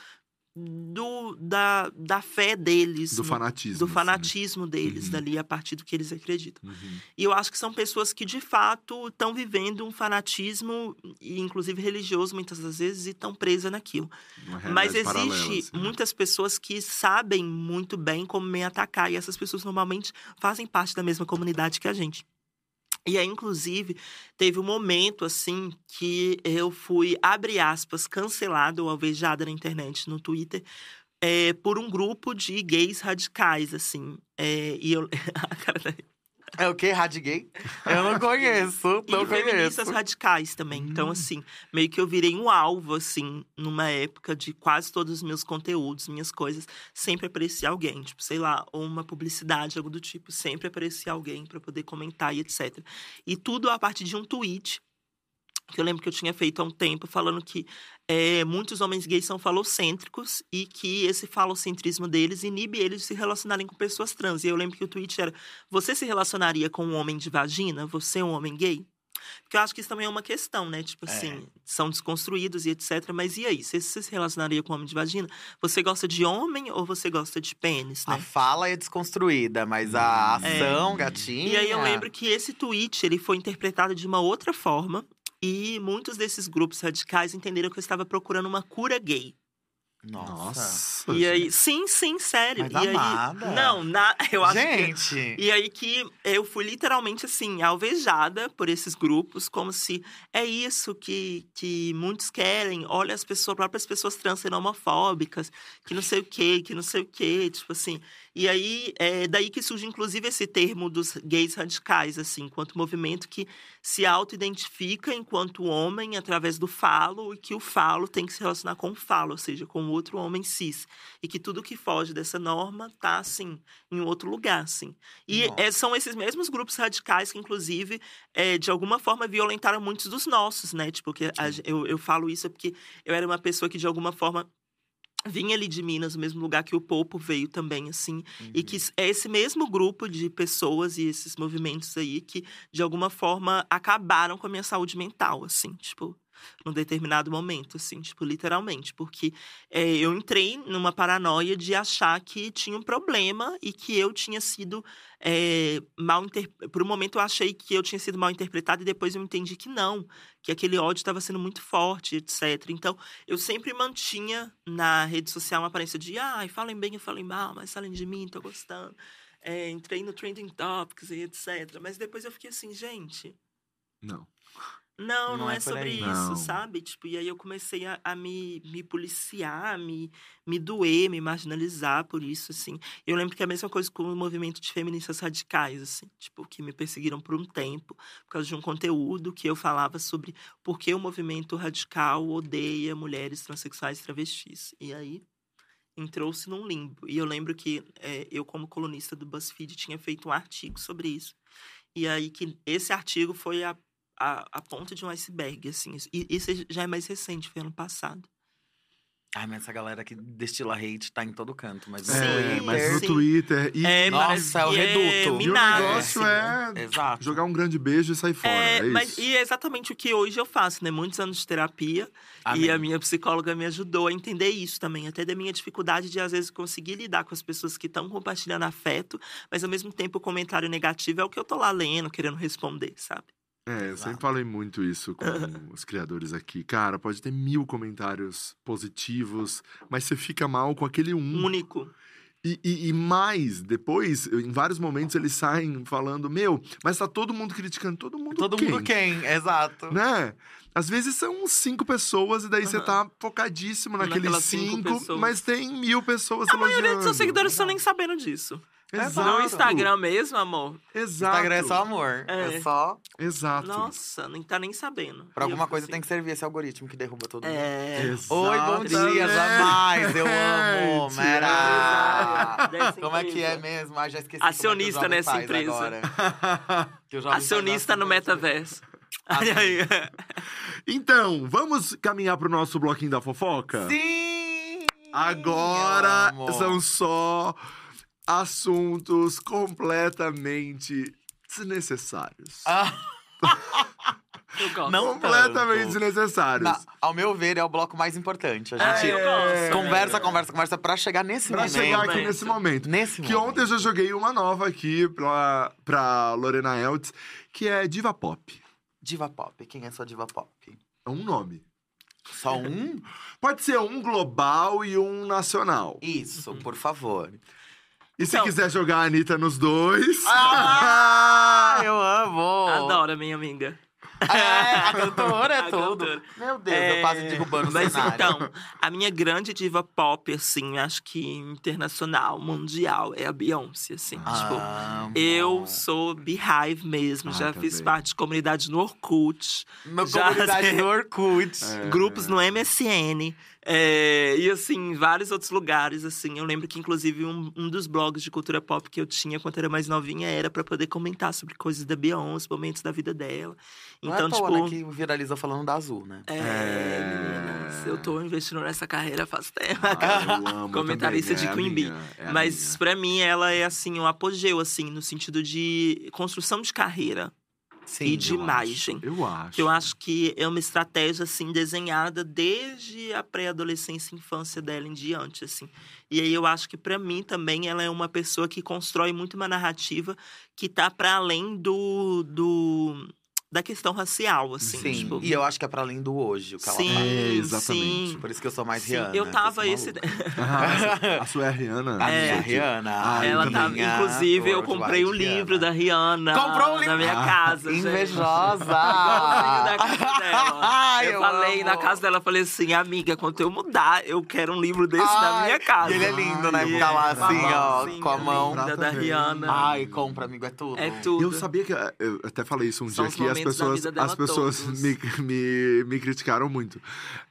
do da, da fé deles. Do no- fanatismo. do assim, né? fanatismo deles, Uhum. dali, a partir do que eles acreditam. Uhum. E eu acho que são pessoas que, de fato, estão vivendo um fanatismo, inclusive religioso, muitas das vezes, e estão presas naquilo. Mas existe assim, né? muitas pessoas que sabem muito bem como me atacar, e essas pessoas normalmente fazem parte da mesma comunidade que a gente. E aí, inclusive, teve um momento, assim, que eu fui, abre aspas, cancelada ou alvejada na internet, no Twitter, é, por um grupo de gays radicais, assim. É, e eu. É o quê? Gay? Eu não conheço, não e conheço. feministas radicais também. Então, Hum. assim, meio que eu virei um alvo, assim, numa época de quase todos os meus conteúdos, minhas coisas, sempre aparecia alguém. Tipo, sei lá, ou uma publicidade, algo do tipo, sempre aparecia alguém para poder comentar e etc. E tudo a partir de um tweet que eu lembro que eu tinha feito há um tempo, falando que é, muitos homens gays são falocêntricos e que esse falocentrismo deles inibe eles de se relacionarem com pessoas trans. E eu lembro que o tweet era: Você se relacionaria com um homem de vagina? Você é um homem gay? Porque eu acho que isso também é uma questão, né? Tipo É. assim, são desconstruídos e etc. Mas e aí? Você, você se relacionaria com um homem de vagina? Você gosta de homem ou você gosta de pênis, né? A fala é desconstruída, mas a É. ação, gatinha. E aí eu lembro que esse tweet ele foi interpretado de uma outra forma e muitos desses grupos radicais entenderam que eu estava procurando uma cura gay. Nossa. E aí, sim, sim, sério. Mas e aí, amada. não, na, eu acho que Gente, e aí que eu fui literalmente assim, alvejada por esses grupos, como se é isso que, que muitos querem. Olha as pessoas, próprias pessoas trans sendo homofóbicas, que não sei o quê, que não sei o quê, tipo assim. E aí, é daí que surge, inclusive, esse termo dos gays radicais, assim, enquanto movimento que se auto-identifica enquanto homem através do falo e que o falo tem que se relacionar com o falo, ou seja, com outro homem cis. E que tudo que foge dessa norma tá, assim, em outro lugar, assim. E é, são esses mesmos grupos radicais que, inclusive, é, de alguma forma violentaram muitos dos nossos, né? Tipo, que a eu, eu falo isso porque eu era uma pessoa que, de alguma forma, vinha ali de Minas, no mesmo lugar que o Popo veio também, assim. E que é esse mesmo grupo de pessoas e esses movimentos aí que, de alguma forma, acabaram com a minha saúde mental, assim, tipo, num determinado momento, assim, tipo, literalmente. Porque é, eu entrei numa paranoia de achar que tinha um problema e que eu tinha sido é, mal inter... Por um momento eu achei que eu tinha sido mal interpretada e depois eu entendi que não, que aquele ódio estava sendo muito forte, etc. Então, eu sempre mantinha na rede social uma aparência de, ai, falem bem, falem mal, mas falem de mim, tô gostando. É, entrei no Trending Topics e etc. Mas depois eu fiquei assim, gente, Não. Não, não, Não é, é sobre aí. isso, Não. sabe? Tipo, e aí eu comecei a, a me, me policiar, me, me doer, me marginalizar por isso, assim. Eu lembro que é a mesma coisa com o movimento de feministas radicais, assim. Tipo, que me perseguiram por um tempo, por causa de um conteúdo que eu falava sobre por que o movimento radical odeia mulheres transexuais e travestis. E aí entrou-se num limbo. E eu lembro que eh, eu, como colunista do BuzzFeed, tinha feito um artigo sobre isso. E aí que esse artigo foi a a, a ponta de um iceberg, assim. E isso já é mais recente, foi ano passado. Ai, mas essa galera que destila hate tá em todo canto. Mas É, mas no sim. Twitter. E, É, Nossa, é o que reduto. e o minado, negócio assim. é Exato. jogar um grande beijo e sair fora. É, É, mas e é exatamente o que hoje eu faço, né? Muitos anos de terapia. Amém. E a minha psicóloga me ajudou a entender isso também. Até da minha dificuldade de, às vezes, conseguir lidar com as pessoas que estão compartilhando afeto. Mas, ao mesmo tempo, o comentário negativo é o que eu tô lá lendo, querendo responder, sabe? É, eu sempre falei muito isso com os criadores aqui. Cara, pode ter mil comentários positivos, mas você fica mal com aquele um. Único. E, e- e mais, depois, em vários momentos, eles saem falando: Meu, mas tá todo mundo criticando. Todo mundo Todo quem? mundo quem? Exato. Né? Às vezes são cinco pessoas e daí você Aham. tá focadíssimo naqueles cinco cinco, mas tem mil pessoas A elogiando. maioria dos seus seguidores estão nem sabendo disso. Exato. No Instagram mesmo, amor. Exato. Instagram é só amor. É, É. só. Exato. Nossa, nem tá nem sabendo. Pra eu alguma coisa assim, tem que servir esse algoritmo que derruba todo mundo. É. Oi, bom dia, Exatamente. jamais. Eu amo. Mera. Como é que é mesmo? Ah, já esqueci. Acionista é que o nessa empresa. agora. Acionista assim, no metaverso. Ai, ai, ai. Então, vamos caminhar pro nosso bloquinho da fofoca? Sim! Agora são só assuntos completamente desnecessários. Ah. Não completamente tanto. desnecessários. na- ao meu ver, é o bloco mais importante. A É, gente eu gosto. conversa, conversa, conversa pra chegar nesse Pra momento. chegar aqui momento. nesse momento. Nesse Que momento. ontem eu já joguei uma nova aqui pra, pra Lorena Eltz, que é Diva Pop. Diva pop. Quem é sua diva pop? É um nome. Só um? Pode ser um global e um nacional. Isso, por favor. E se quiser jogar a Anitta nos dois. Ah, eu amo! Adoro, minha amiga. É, a cantora é A tudo. cantora. Meu Deus, É, eu quase derrubando o Mas cenário. então, a minha grande diva pop, assim, acho que internacional, mundial, é a Beyoncé, assim. Tipo, Amo. eu sou Beehive mesmo, Ah, já fiz também. parte de comunidade no Orkut, Na já- comunidade do Orkut. É. grupos no MSN. É, e assim, vários outros lugares, assim. Eu lembro que, inclusive, um, um dos blogs de cultura pop que eu tinha quando era mais novinha era pra poder comentar sobre coisas da Beyoncé, momentos da vida dela. Não Então, é à toa, tipo. né, que viralizou falando da Azul, né? É, É. meninas, eu tô investindo nessa carreira faz tempo. Ah, eu amo Comentarista também, de é Queen Bee. é Mas pra mim ela é assim um apogeu assim no sentido de construção de carreira Sim. e de eu imagem. Eu acho. Que eu acho que é uma estratégia assim desenhada desde a pré-adolescência e infância dela em diante assim. E aí eu acho que pra mim também ela é uma pessoa que constrói muito uma narrativa que tá para além do, do da questão racial assim, Sim, tipo, e eu acho que é pra além do hoje o que ela sim, faz. É, exatamente. sim. Por isso que eu sou mais Sim, Rihanna. eu tava esse. Ah, a sua é a Rihanna? A É. minha Rihanna. Ah, Ela tava, minha inclusive, eu comprei o livro Rihanna. da Rihanna. Comprou um livro? Na minha Ah, casa. gente. Invejosa! Da casa dela. Ai, eu, eu falei amo. na casa dela, falei assim, amiga, quando eu mudar, eu quero um livro desse na Ai, minha casa. Ele é lindo, né? Ficar lá é. assim, ó, com a mão. linda da. Rihanna. Ai, compra, amigo, é tudo. é tudo. Eu sabia que. Eu até falei isso um dia os momentos da pessoas, vida dela as pessoas todos. me, me, me criticaram muito.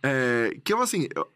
É, que eu, assim, eu-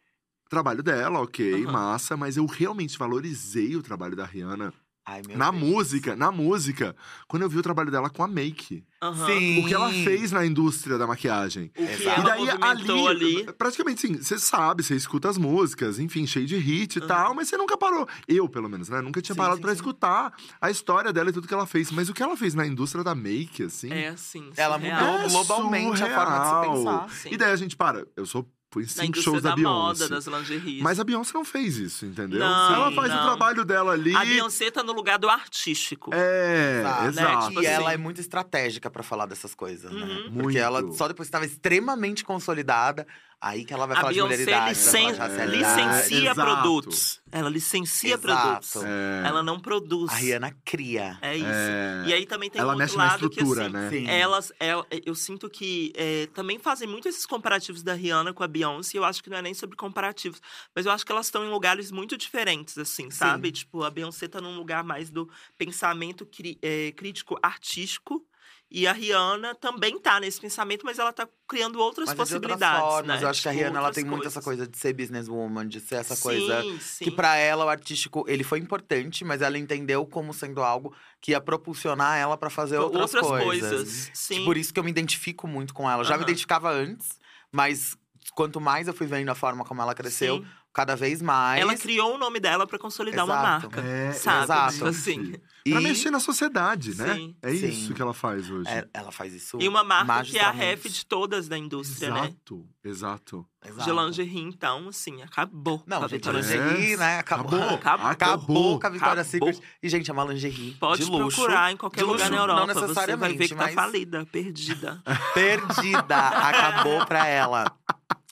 trabalho dela, ok, Aham. massa, mas eu realmente valorizei o trabalho da Rihanna Ai, meu na Deus. música, na música, quando eu vi o trabalho dela com a make. Aham. Sim. O que ela fez na indústria da maquiagem. O que. E daí movimentou ali. praticamente sim, você sabe, você escuta as músicas, enfim, cheio de hit e Uhum. tal, mas você nunca parou. Eu, pelo menos, né? Nunca tinha Sim, parado sim. escutar a história dela e tudo que ela fez. Mas o que ela fez na indústria da make, assim. É assim, Ela mudou globalmente a forma de se pensar. Sim. E daí a gente para. Eu sou fui em cinco shows da, da Beyoncé. moda, das lingeries. Mas a Beyoncé não fez isso, entendeu? Não, ela faz o não. trabalho dela ali. A Beyoncé tá no lugar do artístico. É, exato. Tipo e ela assim. é muito estratégica pra falar dessas coisas, né? Uhum. Porque Muito. ela só depois estava extremamente consolidada, Aí que ela vai A falar de Beyoncé mulheridade. licen- falar de licencia exato. produtos. Ela licencia Exato. produtos. É. Ela não produz. A Rihanna cria. É isso. É. E aí também tem Ela um outro mexe na lado que estrutura, assim, né? Sim. elas, ela- eu sinto que é, também fazem muito esses comparativos da Rihanna com a Beyoncé. Eu acho que não é nem sobre comparativos, mas eu acho que elas estão em lugares muito diferentes, assim, sabe? Tipo, a Beyoncé tá num lugar mais do pensamento cri- é, crítico artístico. E a Rihanna também tá nesse pensamento, mas ela tá criando outras Mas é de outras possibilidades. formas. né? Eu acho que a Rihanna ela outras tem muito essa coisas. coisa de ser businesswoman, de ser essa sim, coisa. Sim. Que pra ela o artístico, ele foi importante, mas ela entendeu como sendo algo que ia propulsionar ela pra fazer outras, coisas. Sim. Por isso que eu me identifico muito com ela. Eu Já me identificava antes, mas quanto mais eu fui vendo a forma como ela cresceu, Sim. Cada vez mais. Ela criou o nome dela pra consolidar uma Exato. marca. É, sabe? exato. Tipo assim. E Pra mexer na sociedade, né? Sim. É Sim. isso que ela faz hoje. é, ela faz isso. E uma marca que é a ref de todas da indústria, né? Exato, exato. Exato. De lingerie, então, assim, acabou. Não, a gente, Vitória a lingerie- lingerie, né? Acabou. Acabou. Acabou. Acabou com a Acabou. Secret. E, gente, é uma lingerie Pode de luxo. procurar em qualquer de lugar na Europa. Não Você vai necessariamente, ver que tá mas falida, perdida. perdida. Acabou pra ela.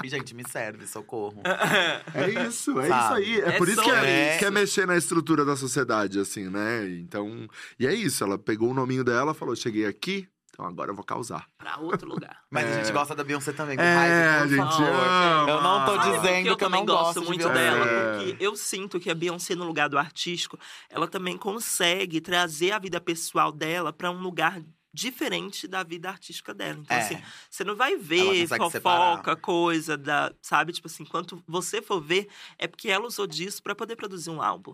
E, gente, me serve, socorro. É isso, é Sabe? isso aí. É, É por isso que é, isso. que é mexer na estrutura da sociedade, assim, né? Então. E é isso, ela pegou o nominho dela, falou: cheguei aqui, então agora eu vou causar. pra outro lugar. Mas a É. gente gosta da Beyoncé também. com É, raiva, a por gente favor. ama. Eu não tô dizendo que eu também não gosto gosto de muito Beyoncé. dela, É. porque eu sinto que a Beyoncé, no lugar do artístico, ela também consegue trazer a vida pessoal dela pra um lugar diferente da vida artística dela. Então, É. assim, você não vai ver fofoca, coisa da. Sabe? Tipo assim, enquanto você for ver, é porque ela usou disso pra poder produzir um álbum.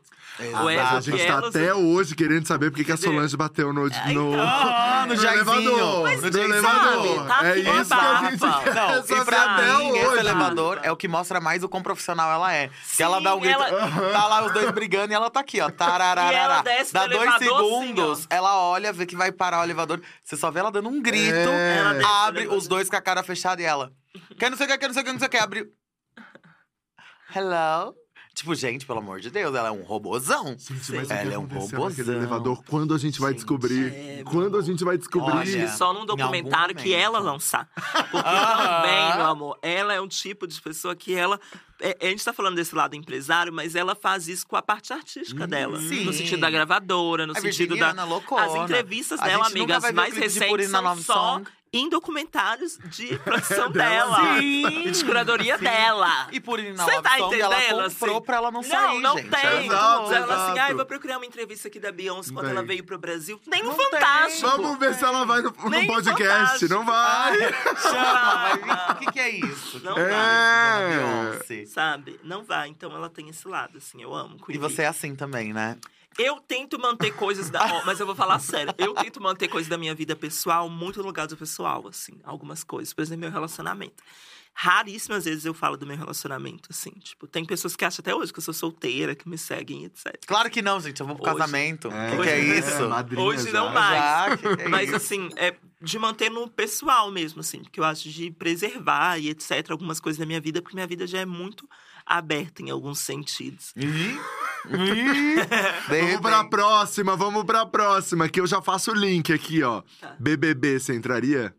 Ou é Mas a gente tá elas- até hoje querendo saber por que que a? Solange bateu no, no, Ah, no Jairzinho. elevador. Mas no elevador. sabe? Tá é aqui isso que a gente barba. quer Não, e pra até mim, esse hoje. elevador é o que mostra mais o quão profissional ela é. que Sim, ela dá um grito, ela- tá lá os dois brigando e ela tá aqui, ó. E desce Dá do dois elevador assim, segundos, ela olha, vê que vai parar o elevador. Você só vê ela dando um grito, É. Ela abre os dois com a cara fechada e ela. Quer não sei o que, quer não sei o que, não sei o que. Abre. Hello? Tipo, gente, pelo amor de Deus, ela é um robozão. Gente, mas Ela é um robozão. elevador? Quando a gente vai Gente, descobrir? é, Quando a gente vai descobrir? Olha, só num documentário que ela lançar. Porque também, meu amor, ela é um tipo de pessoa que ela. é- a gente tá falando desse lado empresário, mas ela faz isso com a parte artística Hum, dela. sim. No sentido da gravadora, no A sentido da. Loucona. As entrevistas A dela, amigas, mais recentes são só Song. Em documentários de produção Dela. Sim. E de curadoria dela. E por ir na Cê Love tá Song, ela entendendo, comprou assim? pra ela não, Não, sair, não gente. tem. É Exato. Ela assim, exato. ai, vou procurar uma entrevista aqui da Beyoncé quando ela veio pro Brasil. Nem no Não tem. Fantástico. Vamos ver se ela vai no, no podcast. fantástico. Não vai. Chama, vai. O que, que é isso? Não vai. É. Dona Beyoncé. Sabe? Não vai. Então ela tem esse lado, assim, eu amo. E Queen você é assim também, né? Eu tento manter coisas da. Ó, mas eu vou falar sério. Eu tento manter coisas da minha vida pessoal muito no lugar do pessoal, assim. Algumas coisas. Por exemplo, meu relacionamento. Raríssimas vezes eu falo do meu relacionamento, assim. Tipo, tem pessoas que acham até hoje que eu sou solteira, que me seguem, etc. Claro que não, gente. Eu vou pro Hoje- casamento. O que, que é é, isso? madrinha Hoje já. não mais. Já, que que é Mas isso? assim, é de manter no pessoal mesmo, assim, porque eu acho de preservar e etc. algumas coisas da minha vida, porque minha vida já é muito aberta em alguns sentidos. De Vamos pra próxima, vamos pra próxima, que eu já faço o link aqui, ó. Tá. BBB, você entraria?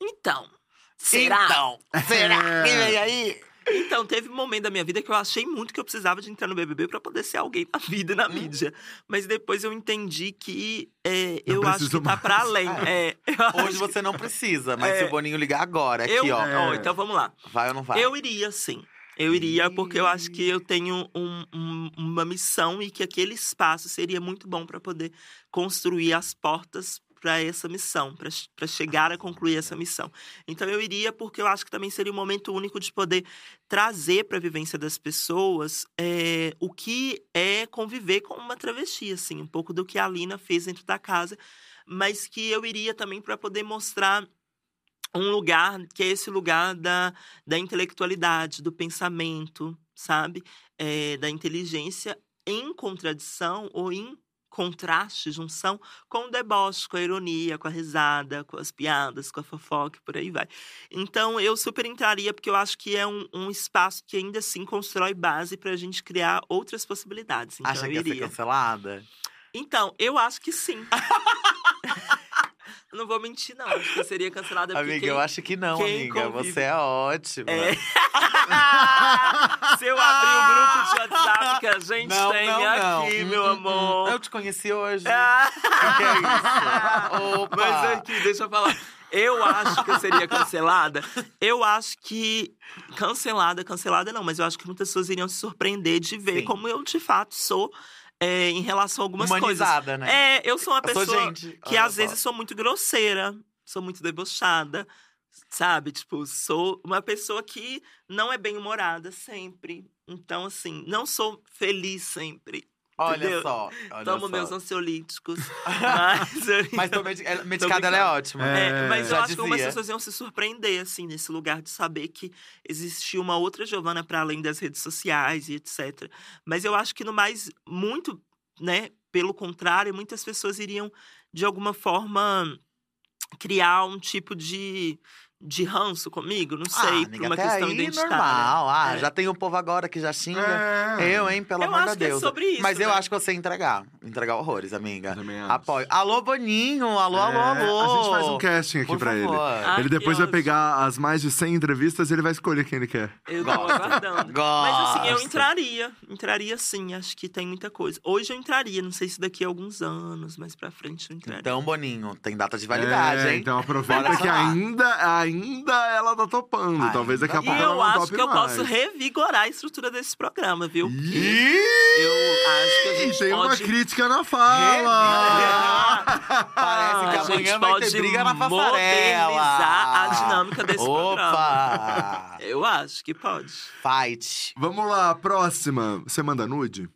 Então, será? Então, será que vem aí? Então, teve um momento da minha vida que eu achei muito que eu precisava de entrar no BBB pra poder ser alguém na vida e Hum. na mídia. Mas depois eu entendi que é, eu acho que tá mais. pra além. É, acho Hoje você não precisa, mas É. se o Boninho ligar agora, aqui, eu, ó. ó, Então vamos lá. Vai ou não vai? Eu iria, sim. Eu iria, porque eu acho que eu tenho um- um- uma missão e que aquele espaço seria muito bom para poder construir as portas para essa missão, para chegar a concluir essa missão. Então eu iria porque eu acho que também seria um momento único de poder trazer para a vivência das pessoas é, o que é conviver com uma travesti, assim, um pouco do que a Lina fez dentro da casa, mas que eu iria também para poder mostrar um lugar que é esse lugar da, da intelectualidade, do pensamento, sabe? É, da inteligência em contradição ou em contraste, junção com o deboche, com a ironia, com a risada, com as piadas, com a fofoca e por aí vai. Então, eu super entraria, porque eu acho que é um, um espaço que ainda assim constrói base para a gente criar outras possibilidades. Então, Acha que ia ser cancelada? Então, eu acho que sim. Não vou mentir, não. Acho que eu seria cancelada porque. Amiga, eu acho que não, quem amiga. convive- Você é ótima. É. Se eu abrir o grupo de WhatsApp que a gente Não, tem não, não. aqui, Hum, meu hum, amor. hum. Eu te conheci hoje. O que é isso? Opa! Mas aqui, deixa eu falar. Eu acho que eu seria cancelada. Eu acho que. Cancelada, cancelada não, mas eu acho que muitas pessoas iriam se surpreender de ver Sim. como eu de fato sou é, em relação a algumas coisas. Humanizada, né? É, eu sou uma sou pessoa gente. que Olha às só. vezes sou muito grosseira, sou muito debochada, sabe? Tipo, sou uma pessoa que não é bem humorada sempre. Então, assim, não sou feliz sempre. Olha entendeu? só. Olha Tomo só. meus ansiolíticos. mas, eu- Mas tô medi- é, medicada, ela é ótima. É, mas eu Já acho que algumas dizia. pessoas iam se surpreender, assim, nesse lugar de saber que existia uma outra Giovana para além das redes sociais e etc. Mas eu acho que no mais, muito, né, pelo contrário, muitas pessoas iriam, de alguma forma, criar um tipo de, de ranço comigo, não sei, ah, por amiga, uma até questão aí, identitária. normal. Ah, É. já tem o povo agora que já xinga. É. Eu, hein, pelo Eu amor acho de é Deus. sobre isso, Mas eu né? acho que você ia entregar. Entregar horrores, amiga. Também acho. Apoio. Alô, Boninho! Alô, alô, É, alô! A gente faz um casting aqui Por pra ele. favor. Ah, ele depois vai ótimo. pegar as mais de 100 entrevistas e ele vai escolher quem ele quer. Eu tô aguardando. Mas assim, eu entraria. Entraria sim, acho que tem muita coisa. Hoje eu entraria, não sei se daqui a alguns anos, mas pra frente eu entraria. Então, Boninho, tem data de validade, É, hein? Então aproveita que ainda, ainda ela tá topando. Ainda. Talvez daqui a E E pouco ela eu não acho tope que eu mais. posso revigorar a estrutura desse programa, viu? Ih, eu acho que a gente tem uma pode... crítica na fala. Parece que a amanhã gente vai ter pode briga na modernizar passarela. a dinâmica desse programa. Opa! Eu acho que pode. Fight. Vamos lá, próxima. Você manda nude?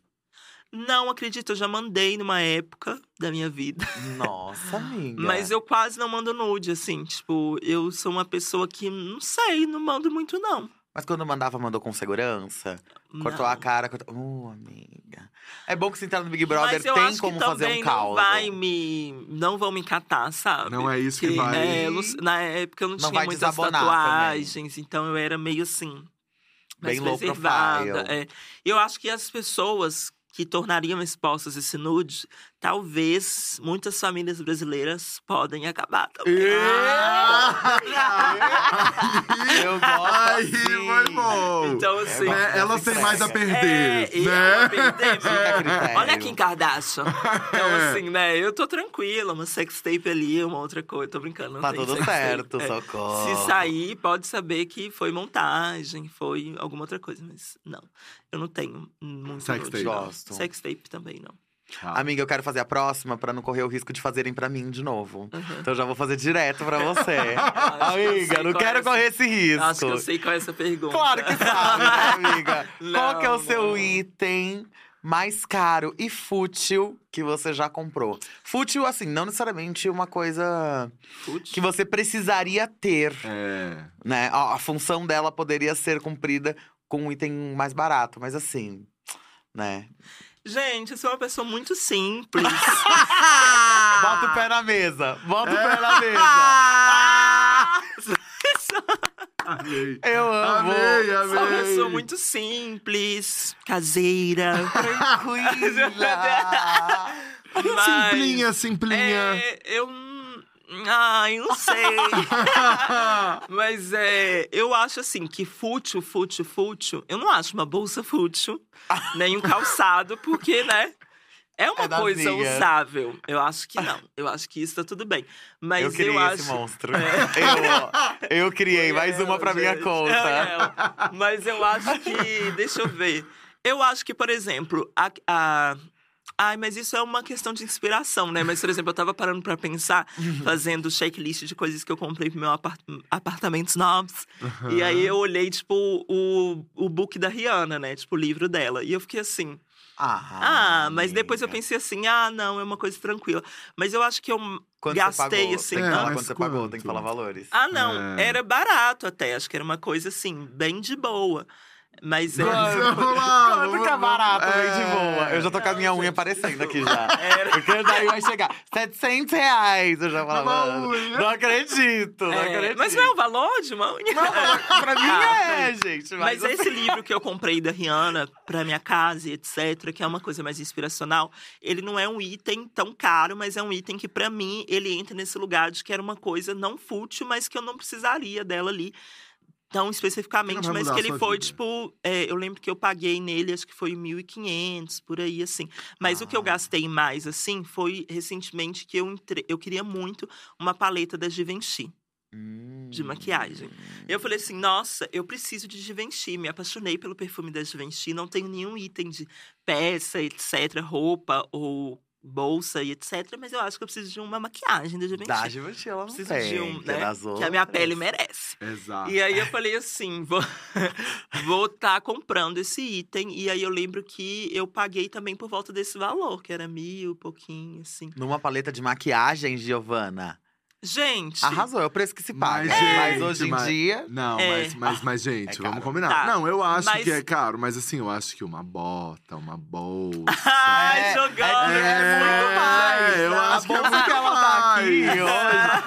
Não acredito, eu já mandei numa época da minha vida. Nossa, amiga. Mas eu quase não mando nude, assim. Tipo, eu sou uma pessoa que, não sei, não mando muito, não. Mas quando mandava, mandou com segurança? Cortou Não. a cara. Cortou... Uh, amiga. É bom que você entrar no Big Brother, Mas eu tem acho como que fazer também um não caldo. vai me... Não vão me catar, sabe? Não é isso que vai. é, eu não- na época eu não, Não tinha muitas tatuagens, então eu era meio assim. Mais Bem low preservada. É. Eu acho que as pessoas que tornariam expostas esse nude, talvez muitas famílias brasileiras podem acabar também. Eu gosto Aí assim. foi bom. Então, É assim. Né, Elas têm mais a perder, É, e né? perder, a critério. Olha Kim Kardashian. Então, É. assim, né? Eu tô tranquila, uma sextape ali, uma outra coisa. Tô brincando. Não Tá tudo certo, É. socorro. Se sair, pode saber que foi montagem, foi alguma outra coisa. Mas não, eu não tenho muito Sextape. Gosto. Sextape também, não. Ah. Amiga, eu quero fazer a próxima pra não correr o risco de fazerem pra mim de novo. Uhum. Então eu já vou fazer direto pra você. Que eu amiga, sei não é quero essa- correr esse risco. Acho que eu sei qual é essa pergunta. Claro que sabe, né, amiga? Qual que é o Não, seu não. item mais caro e fútil que você já comprou? Fútil, assim, não necessariamente uma coisa Putz. que você precisaria ter, É. né? A, a função dela poderia ser cumprida com um item mais barato, mas assim, né? Gente, eu sou uma pessoa muito simples. Bota o pé na mesa, bota o pé na mesa. Amei. Eu amo. Amei, Sou uma amei. pessoa muito simples, caseira. Tranquila. mas, Simplinha, simplinha. É, eu. Ai, não sei. Mas é, eu acho assim que fútil, fútil, fútil. Eu não acho uma bolsa fútil, nem um calçado, porque, né? É uma É coisa minhas. usável. Eu acho que não. Eu acho que isso tá tudo bem. Mas eu eu, criei acho. esse monstro. É. Eu, eu criei mais uma pra minha Gente, conta. é ela. Mas eu acho que. Deixa eu ver. Eu acho que, por exemplo, a. a- Ai, mas isso é uma questão de inspiração, né? Mas, por exemplo, eu tava parando pra pensar, fazendo checklist de coisas que eu comprei pro meu apart apartamentos novos. E aí eu olhei, tipo, o, o book da Rihanna, né? Tipo, o livro dela. E eu fiquei assim. Ah, Ah, mas depois eu pensei assim, ah, não, é uma coisa tranquila. Mas eu acho que eu Quanto gastei, pagou? assim. Tem que falar mas quanto você pagou, tem que falar valores. Ah, não. É. Era barato até. Acho que era uma coisa assim, bem de boa. Mas é. Vamos lá, Quanto que é vamos- barato, é. de boa. Eu já tô com a minha unha aparecendo aqui já. Porque daí vai chegar 700 reais. Eu já falo, mano, unha. não acredito, não É, acredito. mas não é o valor de uma unha? Pra mim Ah, é, gente. Mas Mas, esse livro que eu comprei da Rihanna pra minha casa e etc, que é uma coisa mais inspiracional, ele não é um item tão caro, mas é um item que pra mim ele entra nesse lugar de que era uma coisa não fútil, mas que eu não precisaria dela ali especificamente, não vai mas que ele foi vida. tipo, é, eu lembro que eu paguei nele, acho que foi 1.500 por aí assim. Mas o que eu Ah. gastei mais assim foi recentemente que eu entre... eu queria muito uma paleta da Givenchy Hum. de maquiagem. Eu falei assim, nossa, eu preciso de Givenchy. Me apaixonei pelo perfume da Givenchy. Não tenho nenhum item de peça, etc., roupa ou bolsa e etc. Mas eu acho que eu preciso de uma maquiagem da Givenchy. Da Givenchy, ela não preciso tem, de um, que é né? das Que a minha pele merece. Exato. E aí eu falei assim, vou vou estar comprando esse item. E aí eu lembro que eu paguei também por volta desse valor, que era mil, pouquinho, assim. Numa paleta de maquiagem, Giovana. Gente, Arrasou, é o preço que se paga. Mas, Mas, gente, hoje em mas- dia. Não, É. mas, mas, mas, gente, É vamos combinar. Tá. Não, eu acho Mas- que é caro, mas assim, eu acho que uma bota, uma bolsa. Ai, É, jogando. Hoje.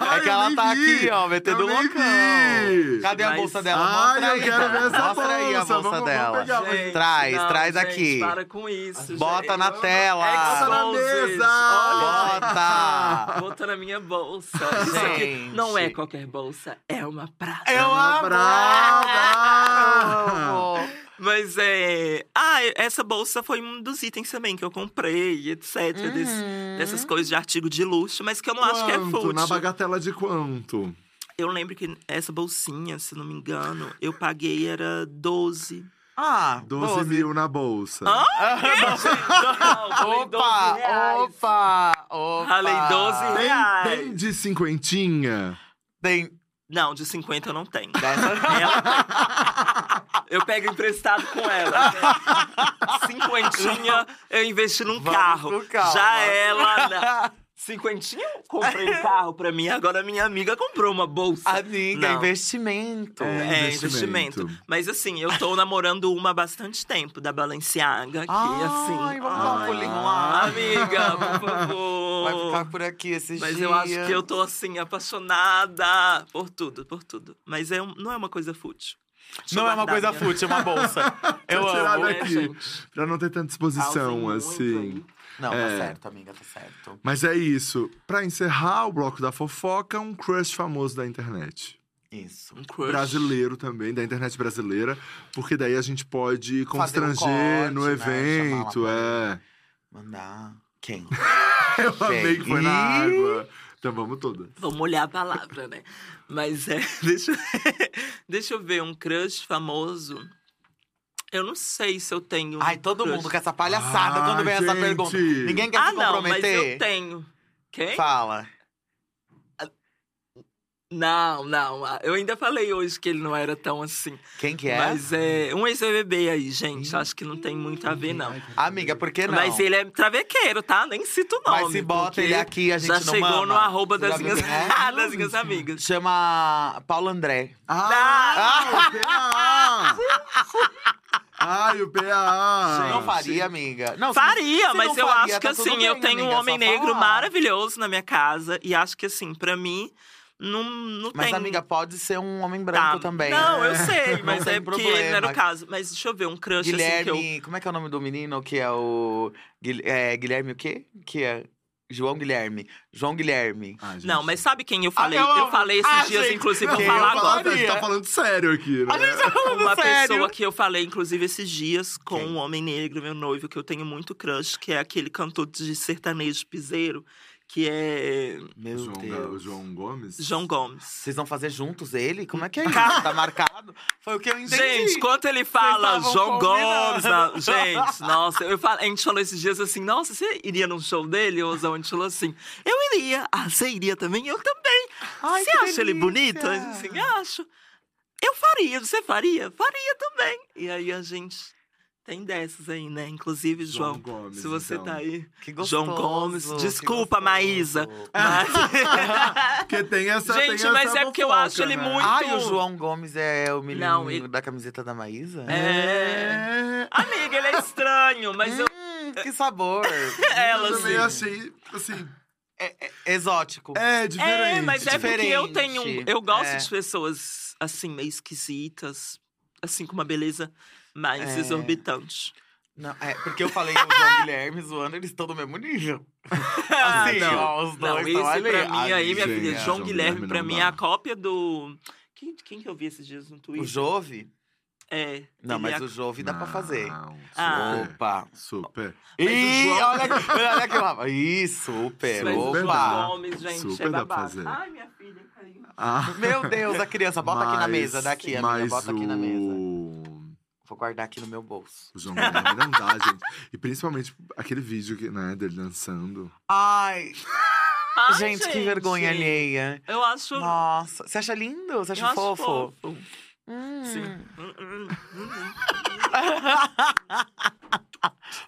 Ai, É que eu ela tá vi. aqui, ó, metendo Eu loucão. vi. Cadê a Mas- bolsa dela? Ai, Mostra eu aí. quero ver essa Mostra aí a bolsa. bolsa Vamos- dela. vamos Gente, Traz, não, traz gente, aqui. Para com isso. Bota gente. na tela. Bota na mesa. Olha, Bota. bota na minha bolsa. Isso aqui Gente. não é qualquer bolsa, é uma prata. Eu uma. Prada. Amo. Mas é. Ah, essa bolsa foi um dos itens também que eu comprei, etc. Uhum. dessas coisas de artigo de luxo, mas que eu não acho que é Quanto? fútil. Na bagatela de quanto? Eu lembro que essa bolsinha, se não me engano, eu paguei era 12. Ah, 12, mil na bolsa. Hã? Não, falei 12 Opa, opa, opa. Falei 12 Tem, reais. tem de cinquentinha? Tem Não, de 50 eu não tenho. dessa. Ela tem. Eu pego emprestado com ela. Cinquentinha, eu investi num Vamos carro. calma. Já ela. na- Cinquentinha, eu comprei um carro pra mim. Agora minha amiga comprou uma bolsa. Amiga, Não. investimento. É. É, investimento. investimento. Mas assim, eu tô namorando uma há bastante tempo, da Balenciaga, que Ai, assim. vamos dar um Ai. pulinho lá. Amiga, por favor. Vai ficar por aqui esses Mas dias. eu acho que eu tô assim, apaixonada por tudo, por tudo. Mas é não é uma coisa fútil. Deixa Não é uma coisa minha- fútil, é uma bolsa. Eu amo. É, daqui. Pra não ter tanta exposição, assim. Não, É. tá certo, amiga, tá certo. Mas é isso. Pra encerrar o bloco da fofoca, um crush famoso da internet. Isso. Um crush. Brasileiro também, da internet brasileira. Porque daí a gente pode Fazer um constranger corte, no né? evento. É. Mandar. Quem? Eu amei que foi na água. Então vamos todas. Vamos olhar a palavra, né? Mas é. Deixa, eu- deixa eu ver, um crush famoso. Eu não sei se eu tenho. um Ai, todo crush. mundo com essa palhaçada Ai, quando vem essa gente. pergunta. Ninguém quer Ah, se não, mas comprometer? eu tenho. Quem? Fala. Não, não. ah, Eu ainda falei hoje que ele não era tão assim. Quem que é? Mas é um ex-BBB aí, gente. Acho que não tem muito a ver, não. Amiga, por que não? Mas ele é travequeiro, tá? Nem cito o nome. Mas se bota ele aqui, a gente já não chegou mama. no arroba das já minhas, viu quem é? das minhas amigas. Chama Paulo André. Ah, o PA! Ai, o PA! Não faria, amiga. Não, Faria, se mas não eu faria, acho que tá assim, bem, eu tenho um amiga, é homem negro falar. maravilhoso na minha casa. E acho que assim, pra mim, não, não Mas, tem. amiga, pode ser um homem branco Tá. também. Não, eu É. sei, mas é porque ele não era problema. o caso. Mas deixa eu ver, um crush assim que eu. Guilherme, como é que é o nome do menino que é o é, Guilherme o quê? Que é João Guilherme. João Guilherme. Ah, gente. Não, mas sabe quem eu falei? eu eu, amo. falei esses Ah, dias, gente, inclusive, vou falar eu Fala, agora. a gente tá falando sério aqui, né? Uma Sério? pessoa que eu falei, inclusive, esses dias com Quem? um homem negro, meu noivo, que eu tenho muito crush, que é aquele cantor de sertanejo piseiro, que é Meu João, Deus. o João Gomes? João Gomes. Vocês vão fazer juntos ele? Como é que é isso? tá marcado? Foi o que eu entendi. Gente, quando ele fala João Gomes, combinando. na- gente, nossa, eu falo- a gente falou esses dias assim, nossa, você iria num show dele? O Zão, a gente falou assim, eu iria. Ah, você iria também? Eu também. Ai, você que acha ele delícia. bonito? Eu disse assim, acho. Eu faria, você faria? Faria também. E aí a gente Tem dessas aí, né? Inclusive, João João, Gomes, se você então. tá aí. Que gostoso. João Gomes, desculpa. Maísa. Mas... Porque tem essa tem Gente, essa mas é porque eu acho ele né? muito- Ai, o João Gomes é o menino Não, ele- da camiseta da Maísa? É. Amiga, ele é estranho, mas eu. Hum, que sabor. Ela, Eu também assim. achei, assim, Exótico. é diferente. É, mas é porque eu tenho. Diferente. Eu gosto É. de pessoas, assim, meio esquisitas, assim, com uma beleza mais É. exorbitante. Não, é, porque eu falei o João Guilherme zoando, eles estão no mesmo nível. Assim, não. ó, os Não, dois esse estão ali. pra mim aí, minha filha, é, João João Guilherme, Guilherme pra não mim é a cópia do. Quem, quem que eu vi esses dias no O Twitter? Jove? É. Não, mas é o Jove dá pra fazer. Não, Ah. super, Opa. super. Mas o Ih, João- olha, aqui, olha aqui lá. Ih, super. Mas o Super João Opa. Gomes, gente, Super é dá pra fazer. Ai, minha filha caiu. Ah, Meu Deus, a criança, bota aqui na mas- mesa, daqui, amiga, mas bota aqui na mesa. Vou guardar aqui no meu bolso. O João Guilherme não dá, gente. E principalmente aquele vídeo que, né, dele dançando. Ai, Ai, gente, que vergonha alheia. Eu acho. Nossa, você acha lindo? Você eu acha acho fofo? fofo. Hum. Sim.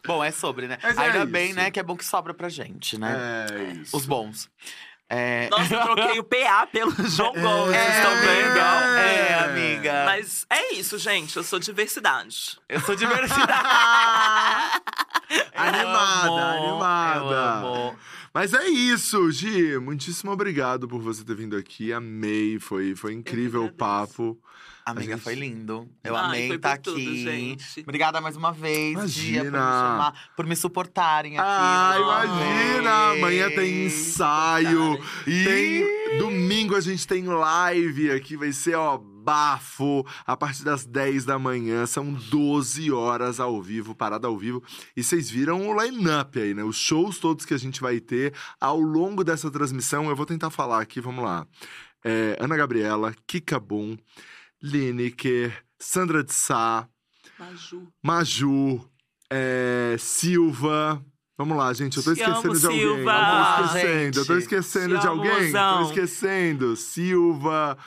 Bom, é sobre, né? Mas é Ainda bem, isso. né, que é bom que sobra pra gente, né? É isso. Os bons. É... Nossa, eu troquei o PA pelo João Gomes, É, vocês estão vendo? É, amiga. Mas é isso, gente. Eu sou diversidade. Eu sou diversidade. Eu Animada, amo, animada. Eu amo. Mas é isso, Gi. Muitíssimo obrigado por você ter vindo aqui. Amei, foi, foi incrível o papo. Amiga, gente- foi lindo. Eu Ai, amei estar tudo, aqui. gente. Obrigada mais uma vez, Gia, por me Imagina. chamar, por me suportarem aqui. Ah, imagina! vez. Amanhã tem ensaio. Ih! Tem domingo a gente tem live aqui, vai ser ó bafo a partir das 10 da manhã, são 12 horas ao vivo, parada ao vivo. E vocês viram o line-up aí, né? Os shows todos que a gente vai ter ao longo dessa transmissão. Eu vou tentar falar aqui, vamos lá. É, Ana Gabriela, Kika Boom, Lineker, Sandra de Sá, Maju. Maju, é, Silva. Vamos lá, gente. Eu tô Te esquecendo amo, de alguém. Silva. Eu tô Ah, esquecendo. Eu tô esquecendo Te de amo, alguém. mozão. Tô esquecendo. Silva.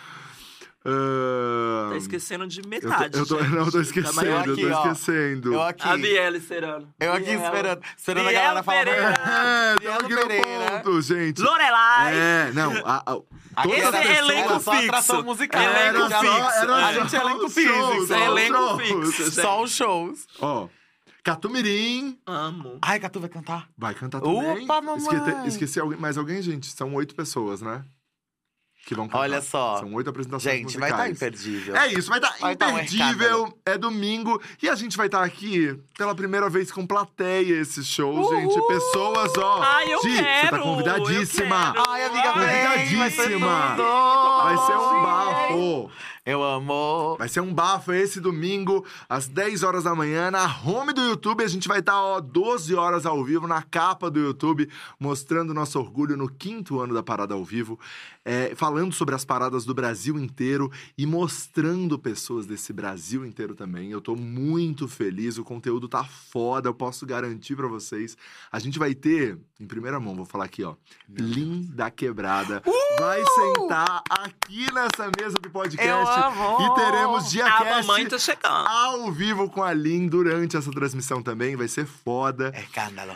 Ahn, Tá esquecendo de eu metade. tô, eu tô- gente. não, eu tô Da esquecendo. Eu tô aqui, ó. esquecendo. Eu aqui. A Biele Serano. Eu aqui Biel. esperando, esperando a Biel galera falar. Pereira. É, aqui no Pereira. ponto, gente. Lorelai. É, não. a- a- Aqui Esse é elenco só fixo. musical. Elenco Era só- fixo. era A só gente é elenco fixo. shows, É elenco fixo. Só os shows. Ó, Catumirim. Amo. Ai, Catu vai cantar. Vai cantar também. Opa, mamãe. Esqueci alguém, mais alguém, gente? São oito pessoas, né? Que vão cantar. Olha só. São oito apresentações Gente, vai estar musicais. imperdível. É isso, vai estar Vai tá um imperdível. é domingo. E a gente vai estar aqui pela primeira vez com plateia esses shows, gente. Pessoas, ó. Ai, eu Gi, você quero. tá convidadíssima. Ai, amiga, vem, vai ser Convidadíssima. Vai ser um bafo. Eu amo. Vai ser um bafo esse domingo, às 10 horas da manhã, na home do YouTube. A gente vai estar, ó, 12 horas ao vivo, na capa do YouTube, mostrando nosso orgulho no quinto ano da Parada ao Vivo, é, falando sobre as paradas do Brasil inteiro e mostrando pessoas desse Brasil inteiro também. Eu tô muito feliz, o conteúdo tá foda, eu posso garantir pra vocês. A gente vai ter, em primeira mão, vou falar aqui, ó, Lin da Quebrada. Vai sentar aqui nessa mesa do podcast. Eu amo. E teremos A DiaCast mamãe tá chegando. ao vivo com a Lin durante essa transmissão também. Vai ser foda. É escândalo.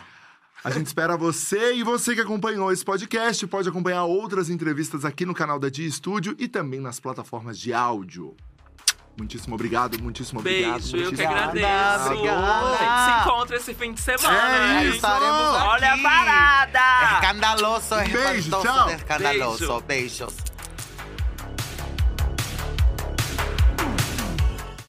A gente espera você e você que acompanhou esse podcast pode acompanhar outras entrevistas aqui no canal da Dia Studio e também nas plataformas de áudio. Muitíssimo obrigado, muitíssimo obrigado. Beijo, eu que agradeço. Obrigada. A gente se encontra esse fim de semana, É hein? isso. Estaremos aqui. Olha a parada! Escandaloso, é Beijo, espantoso, tchau. escandaloso. Beijos.